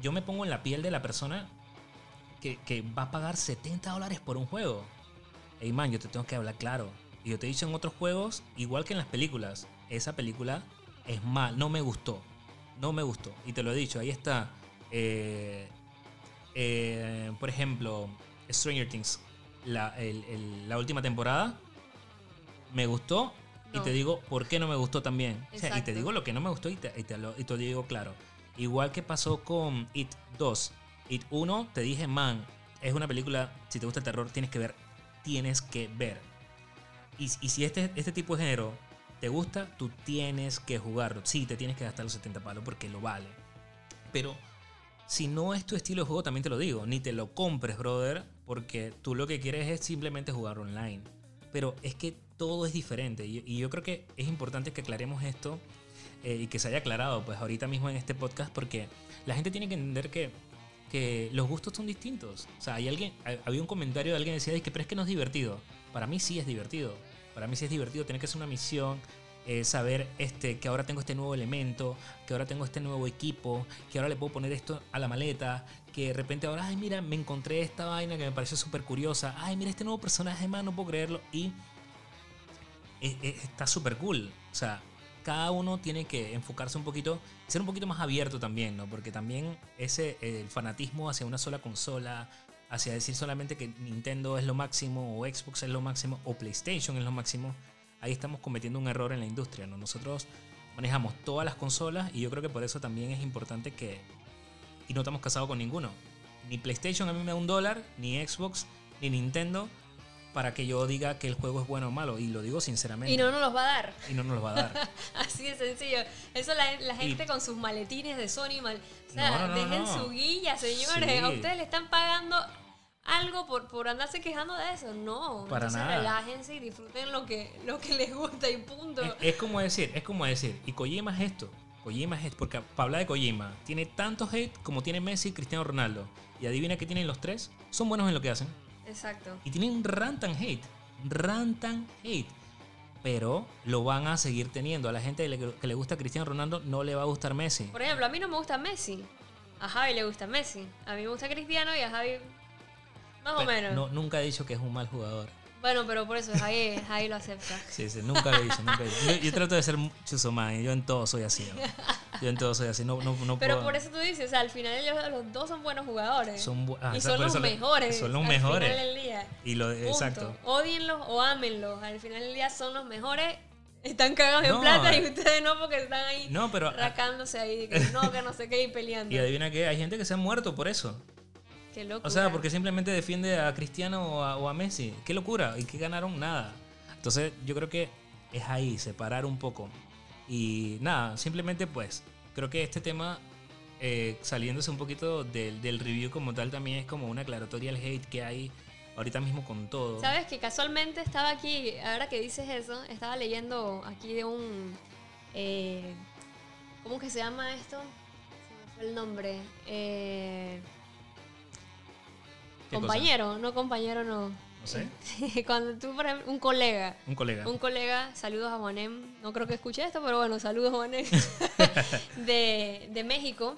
Yo me pongo en la piel de la persona que, que va a pagar 70 dólares por un juego. Ey, man, yo te tengo que hablar claro. Y yo te he dicho en otros juegos, igual que en las películas, esa película es mal, no me gustó. No me gustó. Y te lo he dicho, ahí está. Eh, eh, por ejemplo, Stranger Things, la, la última temporada me gustó y te digo por qué no me gustó también. y te digo lo que no me gustó y te, y te, lo, y te digo claro. Igual que pasó con It 2. It 1 te dije, man, es una película, si te gusta el terror, tienes que ver. Tienes que ver. Y, y si este, este tipo de género te gusta, tú tienes que jugarlo. Sí, te tienes que gastar los 70 palos porque lo vale. Pero si no es tu estilo de juego, también te lo digo, ni te lo compres, brother, porque tú lo que quieres es simplemente jugar online. Pero es que todo es diferente. Y, yo creo que es importante que aclaremos esto eh, y que se haya aclarado pues ahorita mismo en este podcast porque la gente tiene que entender que, que los gustos son distintos. O sea, hay alguien, había un comentario de alguien que decía, que pero es que no es divertido. Para mí sí es divertido. Para mí sí es divertido tener que hacer una misión, eh, saber este, que ahora tengo este nuevo elemento, que ahora tengo este nuevo equipo, que ahora le puedo poner esto a la maleta, que de repente ahora, ay, mira, me encontré esta vaina que me pareció súper curiosa, ay, mira este nuevo personaje, más no puedo creerlo. Y está súper cool. O sea, cada uno tiene que enfocarse un poquito, ser un poquito más abierto también, ¿no? Porque también ese el fanatismo hacia una sola consola, hacia decir solamente que Nintendo es lo máximo, o Xbox es lo máximo, o PlayStation es lo máximo, ahí estamos cometiendo un error en la industria, ¿no? Nosotros manejamos todas las consolas y yo creo que por eso también es importante que... Y no estamos casados con ninguno. Ni PlayStation a mí me da un dólar, ni Xbox, ni Nintendo para que yo diga que el juego es bueno o malo. Y lo digo sinceramente. Y no nos los va a dar. Y no nos los va a dar. Así de sencillo. Eso la, gente con sus maletines de Sony. Mal, o sea, dejen su guilla, señores. A ustedes le están pagando algo por, por andarse quejando de eso. No. Para nada. relájense y disfruten lo que, lo que les gusta y punto. Es, como decir, es como decir, y Kojima es esto. Kojima es esto. Porque para hablar de Kojima, tiene tanto hate como tiene Messi y Cristiano Ronaldo. Y adivina qué tienen los tres. Son buenos en lo que hacen. Exacto. Y tienen rantan hate. Rantan hate. Pero lo van a seguir teniendo. A la gente que le, gusta Cristiano Ronaldo no le va a gustar Messi. Por ejemplo, a mí no me gusta Messi. A Javi le gusta Messi. A mí me gusta Cristiano y a Javi más o menos. No, nunca he dicho que es un mal jugador. Bueno, pero por eso Javi, Javi lo acepta. Sí, sí, nunca lo dicho. Nunca Yo, trato de ser chuzoman yo en todo soy así. Yo en todo soy así. No, no, no pero por eso tú dices, o sea, al final ellos, los dos son buenos jugadores. Son ah, y son los mejores. Son los mejores. Al final del día. Y lo, exacto. Odienlos o ámenlos. Al final del día son los mejores. Están cagados en plata y ustedes no porque están ahí no, pero, racándose ahí. Que no, que no sé qué y peleando. Y adivina qué, hay gente que se ha muerto por eso. Qué locura. O sea, porque simplemente defiende a Cristiano o a, Messi. Qué locura. ¿Y qué ganaron? Nada. Entonces, yo creo que es ahí, separar un poco. Y nada, simplemente pues, creo que este tema, eh, saliéndose un poquito del, del, review como tal, también es como una aclaratoria al hate que hay ahorita mismo con todo. Sabes que casualmente estaba aquí, ahora que dices eso, estaba leyendo aquí de un... Eh, ¿Cómo que se llama esto? Se me fue el nombre. Eh, compañero, no compañero, no. No sé. Cuando tú, por ejemplo, un colega. Un colega. Un colega, saludos a Juanem. No creo que escuche esto, pero bueno, saludos a Juanem. de, de México.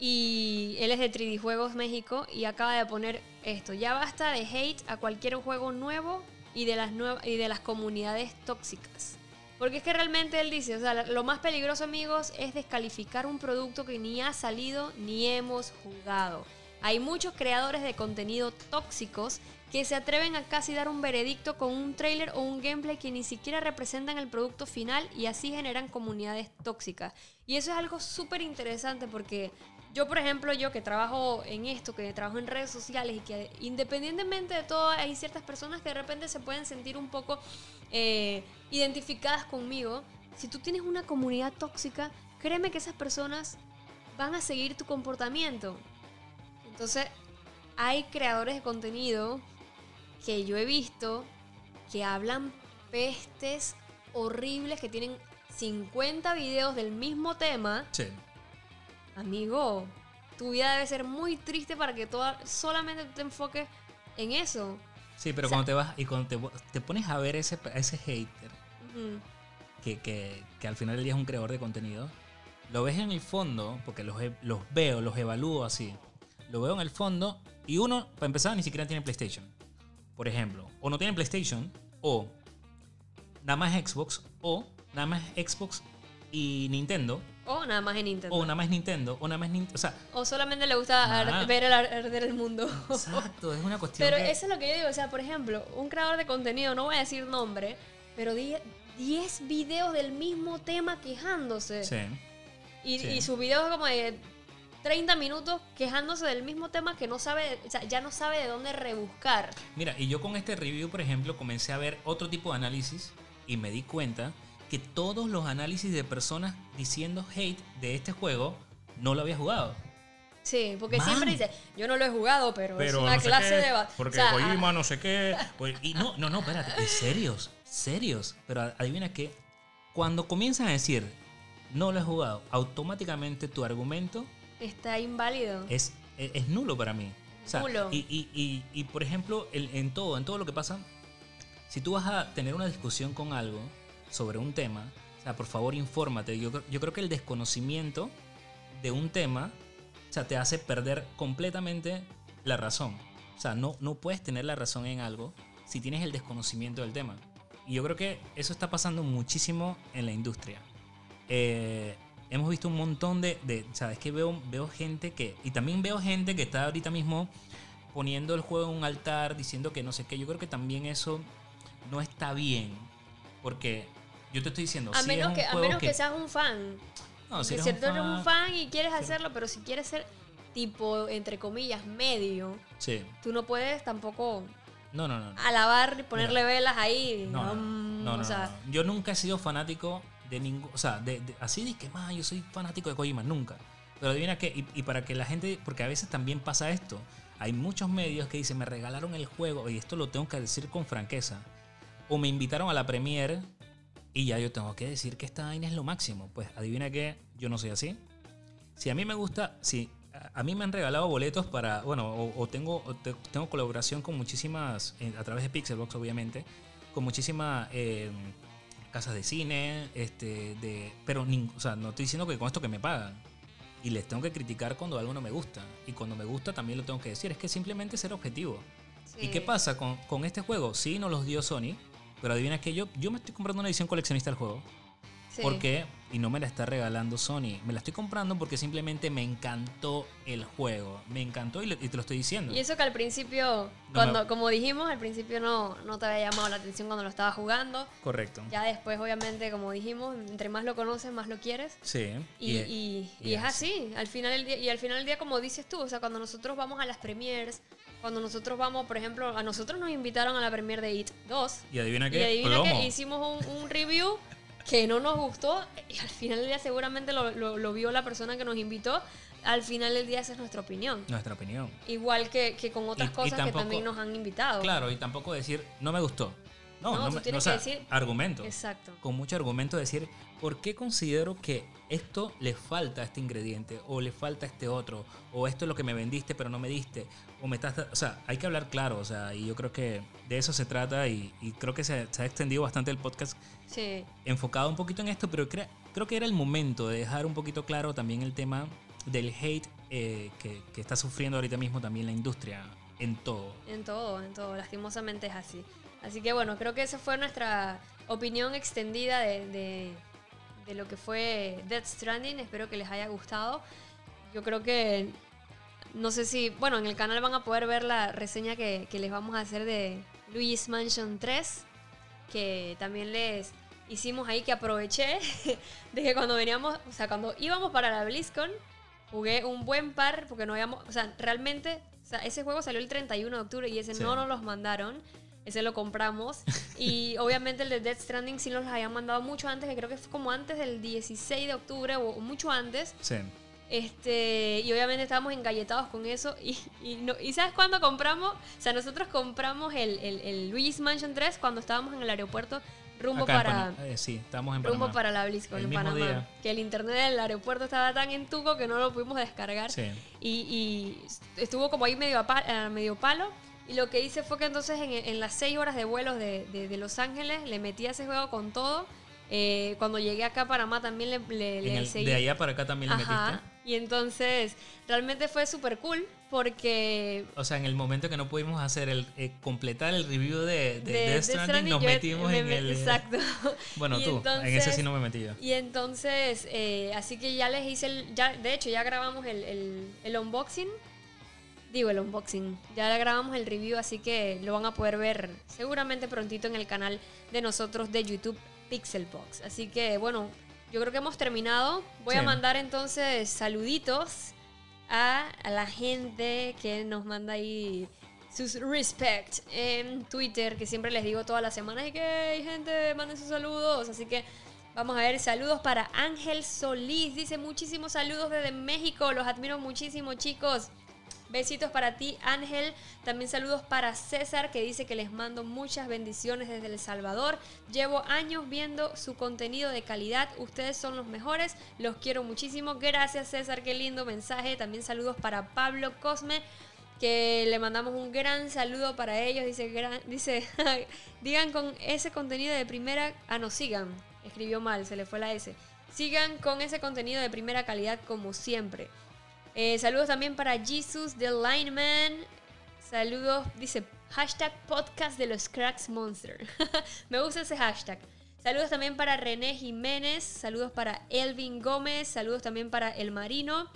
Y él es de 3D Juegos México y acaba de poner esto. Ya basta de hate a cualquier juego nuevo y de las, y de las comunidades tóxicas. Porque es que realmente él dice, o sea, lo más peligroso amigos es descalificar un producto que ni ha salido ni hemos jugado. Hay muchos creadores de contenido tóxicos que se atreven a casi dar un veredicto con un trailer o un gameplay que ni siquiera representan el producto final y así generan comunidades tóxicas. Y eso es algo súper interesante porque yo, por ejemplo, yo que trabajo en esto, que trabajo en redes sociales y que independientemente de todo hay ciertas personas que de repente se pueden sentir un poco eh, identificadas conmigo. Si tú tienes una comunidad tóxica, créeme que esas personas van a seguir tu comportamiento. Entonces, hay creadores de contenido que yo he visto que hablan pestes horribles, que tienen 50 videos del mismo tema. Sí. Amigo, tu vida debe ser muy triste para que toda, solamente te enfoques en eso. Sí, pero cuando te vas y cuando te, pones a ver ese, ese hater, que, que, que, al final del día es un creador de contenido, lo ves en el fondo, porque los, los veo, los evalúo así lo veo en el fondo y uno, para empezar, ni siquiera tiene PlayStation. Por ejemplo, o no tiene PlayStation, o nada más Xbox, o nada más Xbox y Nintendo. O nada más en Nintendo. O nada más Nintendo, o nada más Nintendo. O, sea, o solamente le gusta ver el arder el mundo. Exacto, es una cuestión. Pero eso es lo que yo digo. O sea, por ejemplo, un creador de contenido, no voy a decir nombre, pero 10 videos del mismo tema quejándose. Sí. Y, y sus videos como de 30 minutos quejándose del mismo tema que no sabe, o sea, ya no sabe de dónde rebuscar. Mira, y yo con este review, por ejemplo, comencé a ver otro tipo de análisis y me di cuenta que todos los análisis de personas diciendo hate de este juego no lo había jugado. Sí, porque siempre dice, yo no lo he jugado, pero, es una clase de... Porque o no sé qué. Pues, y no, no, no, espérate, serios, serios. Pero adivina que cuando comienzan a decir, no lo he jugado, automáticamente tu argumento está inválido. Es, es, nulo para mí. nulo. Y, y, y, por ejemplo, en todo, en todo lo que pasa, si tú vas a tener una discusión con algo sobre un tema, o sea, por favor infórmate. Yo, yo creo que el desconocimiento de un tema, o sea, te hace perder completamente la razón. O sea, no, no puedes tener la razón en algo si tienes el desconocimiento del tema. Y yo creo que eso está pasando muchísimo en la industria. Eh, hemos visto un montón de, de, ¿sabes? Que veo, veo gente que, y también veo gente que está ahorita mismo poniendo el juego en un altar, diciendo que no sé qué. Yo creo que también eso no está bien, porque yo te estoy diciendo, a menos, que, a menos que, seas un fan. No, si, eres un tú eres fan- un fan y quieres hacerlo, pero si quieres ser tipo, entre comillas, medio, Sí. tú no puedes tampoco No, no, no. alabar y ponerle velas ahí. No, no, mm, no, no, o sea, no. Yo nunca he sido fanático de ningún. O sea, de, así de que más, yo soy fanático de Kojima, nunca. Pero adivina qué, y, para que la gente. Porque a veces también pasa esto. Hay muchos medios que dicen, me regalaron el juego, y esto lo tengo que decir con franqueza. O me invitaron a la premiere y ya yo tengo que decir que esta vaina es lo máximo. Pues adivina qué, yo no soy así. Si a mí me gusta, si a- mí me han regalado boletos para, bueno, o, tengo, tengo colaboración con muchísimas, eh, a través de Pixelbox obviamente, con muchísimas eh, casas de cine, este, de, pero nin- o sea, no estoy diciendo que con esto que me pagan. Y les tengo que criticar cuando algo no me gusta. Y cuando me gusta también lo tengo que decir. Es que simplemente ser objetivo. ¿Y qué pasa con, con este juego? Sí, nos los dio Sony, pero adivina que yo, yo me estoy comprando una edición coleccionista del juego. Sí. ¿Por qué? Y no me la está regalando Sony. Me la estoy comprando porque simplemente me encantó el juego. Me encantó y, le- y te lo estoy diciendo. Y eso que al principio, No cuando, me- como dijimos, al principio no, no te había llamado la atención cuando lo estaba jugando. Correcto. Ya después, obviamente, como dijimos, entre más lo conoces, más lo quieres. Sí. Y, y- y y es así, al final del día, y al final del día, como dices tú, o sea, cuando nosotros vamos a las premiers, cuando nosotros vamos, por ejemplo, a nosotros nos invitaron a la premier de It 2, Y adivina y qué. adivina Plomo. que hicimos un, un review que no nos gustó, y al final del día seguramente lo, lo- lo vio la persona que nos invitó, al final del día esa es nuestra opinión. Nuestra opinión. Igual que, que con otras Y- y cosas tampoco- que también nos han invitado. Claro, y tampoco decir, no me gustó. No, No, no, tú me, tienes no, o que sea, decir- argumento. Exacto. Con mucho argumento decir, ¿por qué considero que esto le falta este ingrediente? O le falta este otro. O esto es lo que me vendiste pero no me diste. O me estás... O sea, hay que hablar claro. O sea, y yo creo que de eso se trata. Y, y creo que se, se ha extendido bastante el podcast Sí. enfocado un poquito en esto, pero cre- creo que era el momento de dejar un poquito claro también el tema del hate eh, que, que está sufriendo ahorita mismo también la industria en todo. En todo, en todo. Lastimosamente es así. Así que bueno, creo que esa fue nuestra opinión extendida de, de- de lo que fue Death Stranding. Espero que les haya gustado. Yo creo que, no sé si, bueno, en el canal van a poder ver la reseña que, que les vamos a hacer de Luigi's Mansion 3, que también les hicimos ahí, que aproveché de que cuando veníamos, o sea, cuando íbamos para la BlizzCon, jugué un buen par, porque no habíamos, o sea, realmente, o sea, ese juego salió el 31 de octubre y ese Sí. no nos los mandaron. Ese lo compramos. y obviamente el de Death Stranding sí nos los habían mandado mucho antes, que creo que fue como antes del 16 de octubre o mucho antes. Sí. Este, y obviamente estábamos engalletados con eso. Y, y, no- ¿y sabes cuándo compramos? O sea, nosotros compramos el, el, el Luigi's Mansion 3 cuando estábamos en el aeropuerto rumbo Acá en para, Panamá. Eh, sí, estamos en rumbo Panamá. para la BlizzCon El en mismo Panamá. día. Que el internet del aeropuerto estaba tan en tuco que no lo pudimos descargar. Sí. Y, y estuvo como ahí medio, a a medio palo. Y lo que hice fue que entonces en, en las 6 horas de vuelos de, de- de Los Ángeles le metí a ese juego con todo. Eh, cuando llegué acá a Panamá también le, le, le el- seguí. de allá para acá también le Ajá. metiste. Y entonces realmente fue súper cool porque O sea, en el momento que no pudimos hacer el eh, completar el review de, de, de Death Death Stranding, Stranding nos metimos me en met- el. Exacto. Bueno, Y tú, en ese sí entonces- no me metí yo. Y entonces, eh, así que ya les hice el. Ya, de hecho, ya grabamos el, el, el unboxing. Digo, el unboxing. Ya grabamos el review, así que lo van a poder ver seguramente prontito en el canal de nosotros de YouTube Pixelbox. Así que, bueno, yo creo que hemos terminado. Voy a mandar entonces saluditos a, a la gente que nos manda ahí sus respect en Twitter, que siempre les digo todas las semanas y que hay gente, manden sus saludos. Así que vamos a ver, saludos para Ángel Solís. Dice muchísimos saludos desde México. Los admiro muchísimo, chicos. Besitos para ti, Ángel. También saludos para César, que dice que les mando muchas bendiciones desde El Salvador. Llevo años viendo su contenido de calidad. Ustedes son los mejores. Los quiero muchísimo. Gracias, César. Qué lindo mensaje. También saludos para Pablo Cosme, que le mandamos un gran saludo para ellos. Dice, gran- dice digan con ese contenido de primera... Ah, no, sigan. Escribió mal, se le fue la S. Sigan con ese contenido de primera calidad como siempre. Eh, saludos también para Jesus the Lineman. Saludos, dice hashtag podcast de los cracks monster. Me gusta ese hashtag. Saludos también para René Jiménez, saludos para Elvin Gómez, saludos también para El Marino.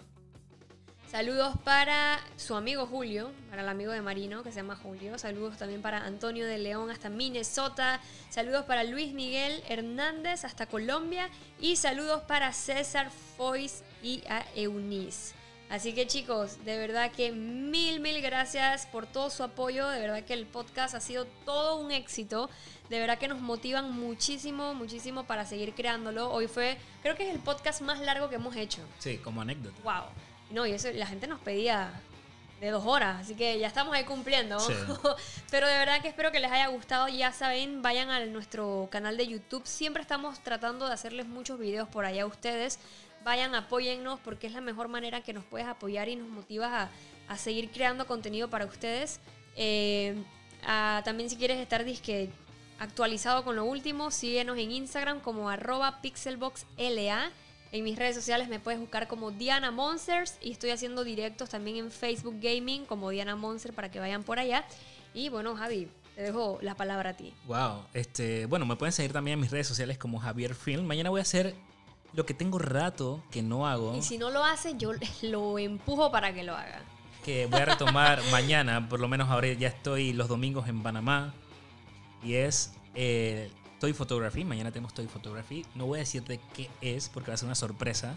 Saludos para su amigo Julio, para el amigo de Marino que se llama Julio. Saludos también para Antonio de León hasta Minnesota. Saludos para Luis Miguel Hernández hasta Colombia. Y saludos para César Foyce y a Eunice. Así que chicos, de verdad que mil, mil gracias por todo su apoyo. De verdad que el podcast ha sido todo un éxito. De verdad que nos motivan muchísimo, muchísimo para seguir creándolo. Hoy fue, creo que es el podcast más largo que hemos hecho. Sí, como anécdota. Wow. No, y eso la gente nos pedía de dos horas, así que ya estamos ahí cumpliendo. Pero de verdad que espero que les haya gustado. Ya saben, vayan a nuestro canal de YouTube. Siempre estamos tratando de hacerles muchos videos por allá a ustedes vayan, apóyennos porque es la mejor manera que nos puedes apoyar y nos motivas a, seguir creando contenido para ustedes. Eh, también si quieres estar disque actualizado con lo último, síguenos en Instagram como arroba pixelboxla. En mis redes sociales me puedes buscar como Diana Monsters y estoy haciendo directos también en Facebook Gaming como Diana Monster para que vayan por allá. Y bueno, Javi, te dejo la palabra a ti. Wow, este, bueno, me pueden seguir también en mis redes sociales como Javier Film. Mañana voy a hacer lo que tengo rato que no hago. Y si no lo hace, yo lo empujo para que lo haga. Que voy a retomar mañana, por lo menos ahora ya estoy los domingos en Panamá. Y es eh, Toy Photography. Mañana tenemos Toy Photography. No voy a decirte qué es porque va a ser una sorpresa.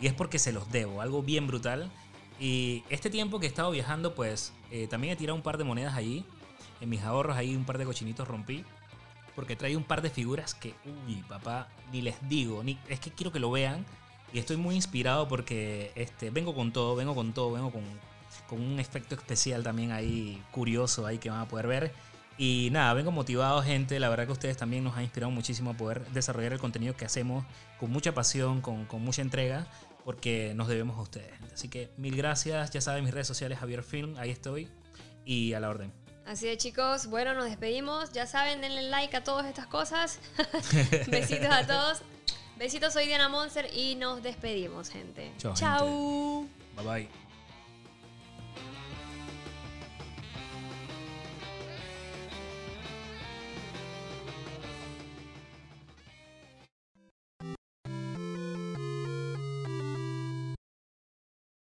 Y es porque se los debo, algo bien brutal. Y este tiempo que he estado viajando, pues eh, también he tirado un par de monedas allí. En mis ahorros ahí un par de cochinitos rompí porque trae un par de figuras que, uy, papá, ni les digo, ni, es que quiero que lo vean. Y estoy muy inspirado porque este, vengo con todo, vengo con todo, vengo con, con un efecto especial también ahí curioso ahí que van a poder ver. Y nada, vengo motivado, gente. La verdad que ustedes también nos han inspirado muchísimo a poder desarrollar el contenido que hacemos con mucha pasión, con, con mucha entrega, porque nos debemos a ustedes. Así que mil gracias. Ya saben, mis redes sociales, Javier Film, ahí estoy. Y a la orden. Así de chicos, bueno, nos despedimos. Ya saben, denle like a todas estas cosas. Besitos a todos. Besitos, soy Diana Monster y nos despedimos, gente. Chao. Bye bye.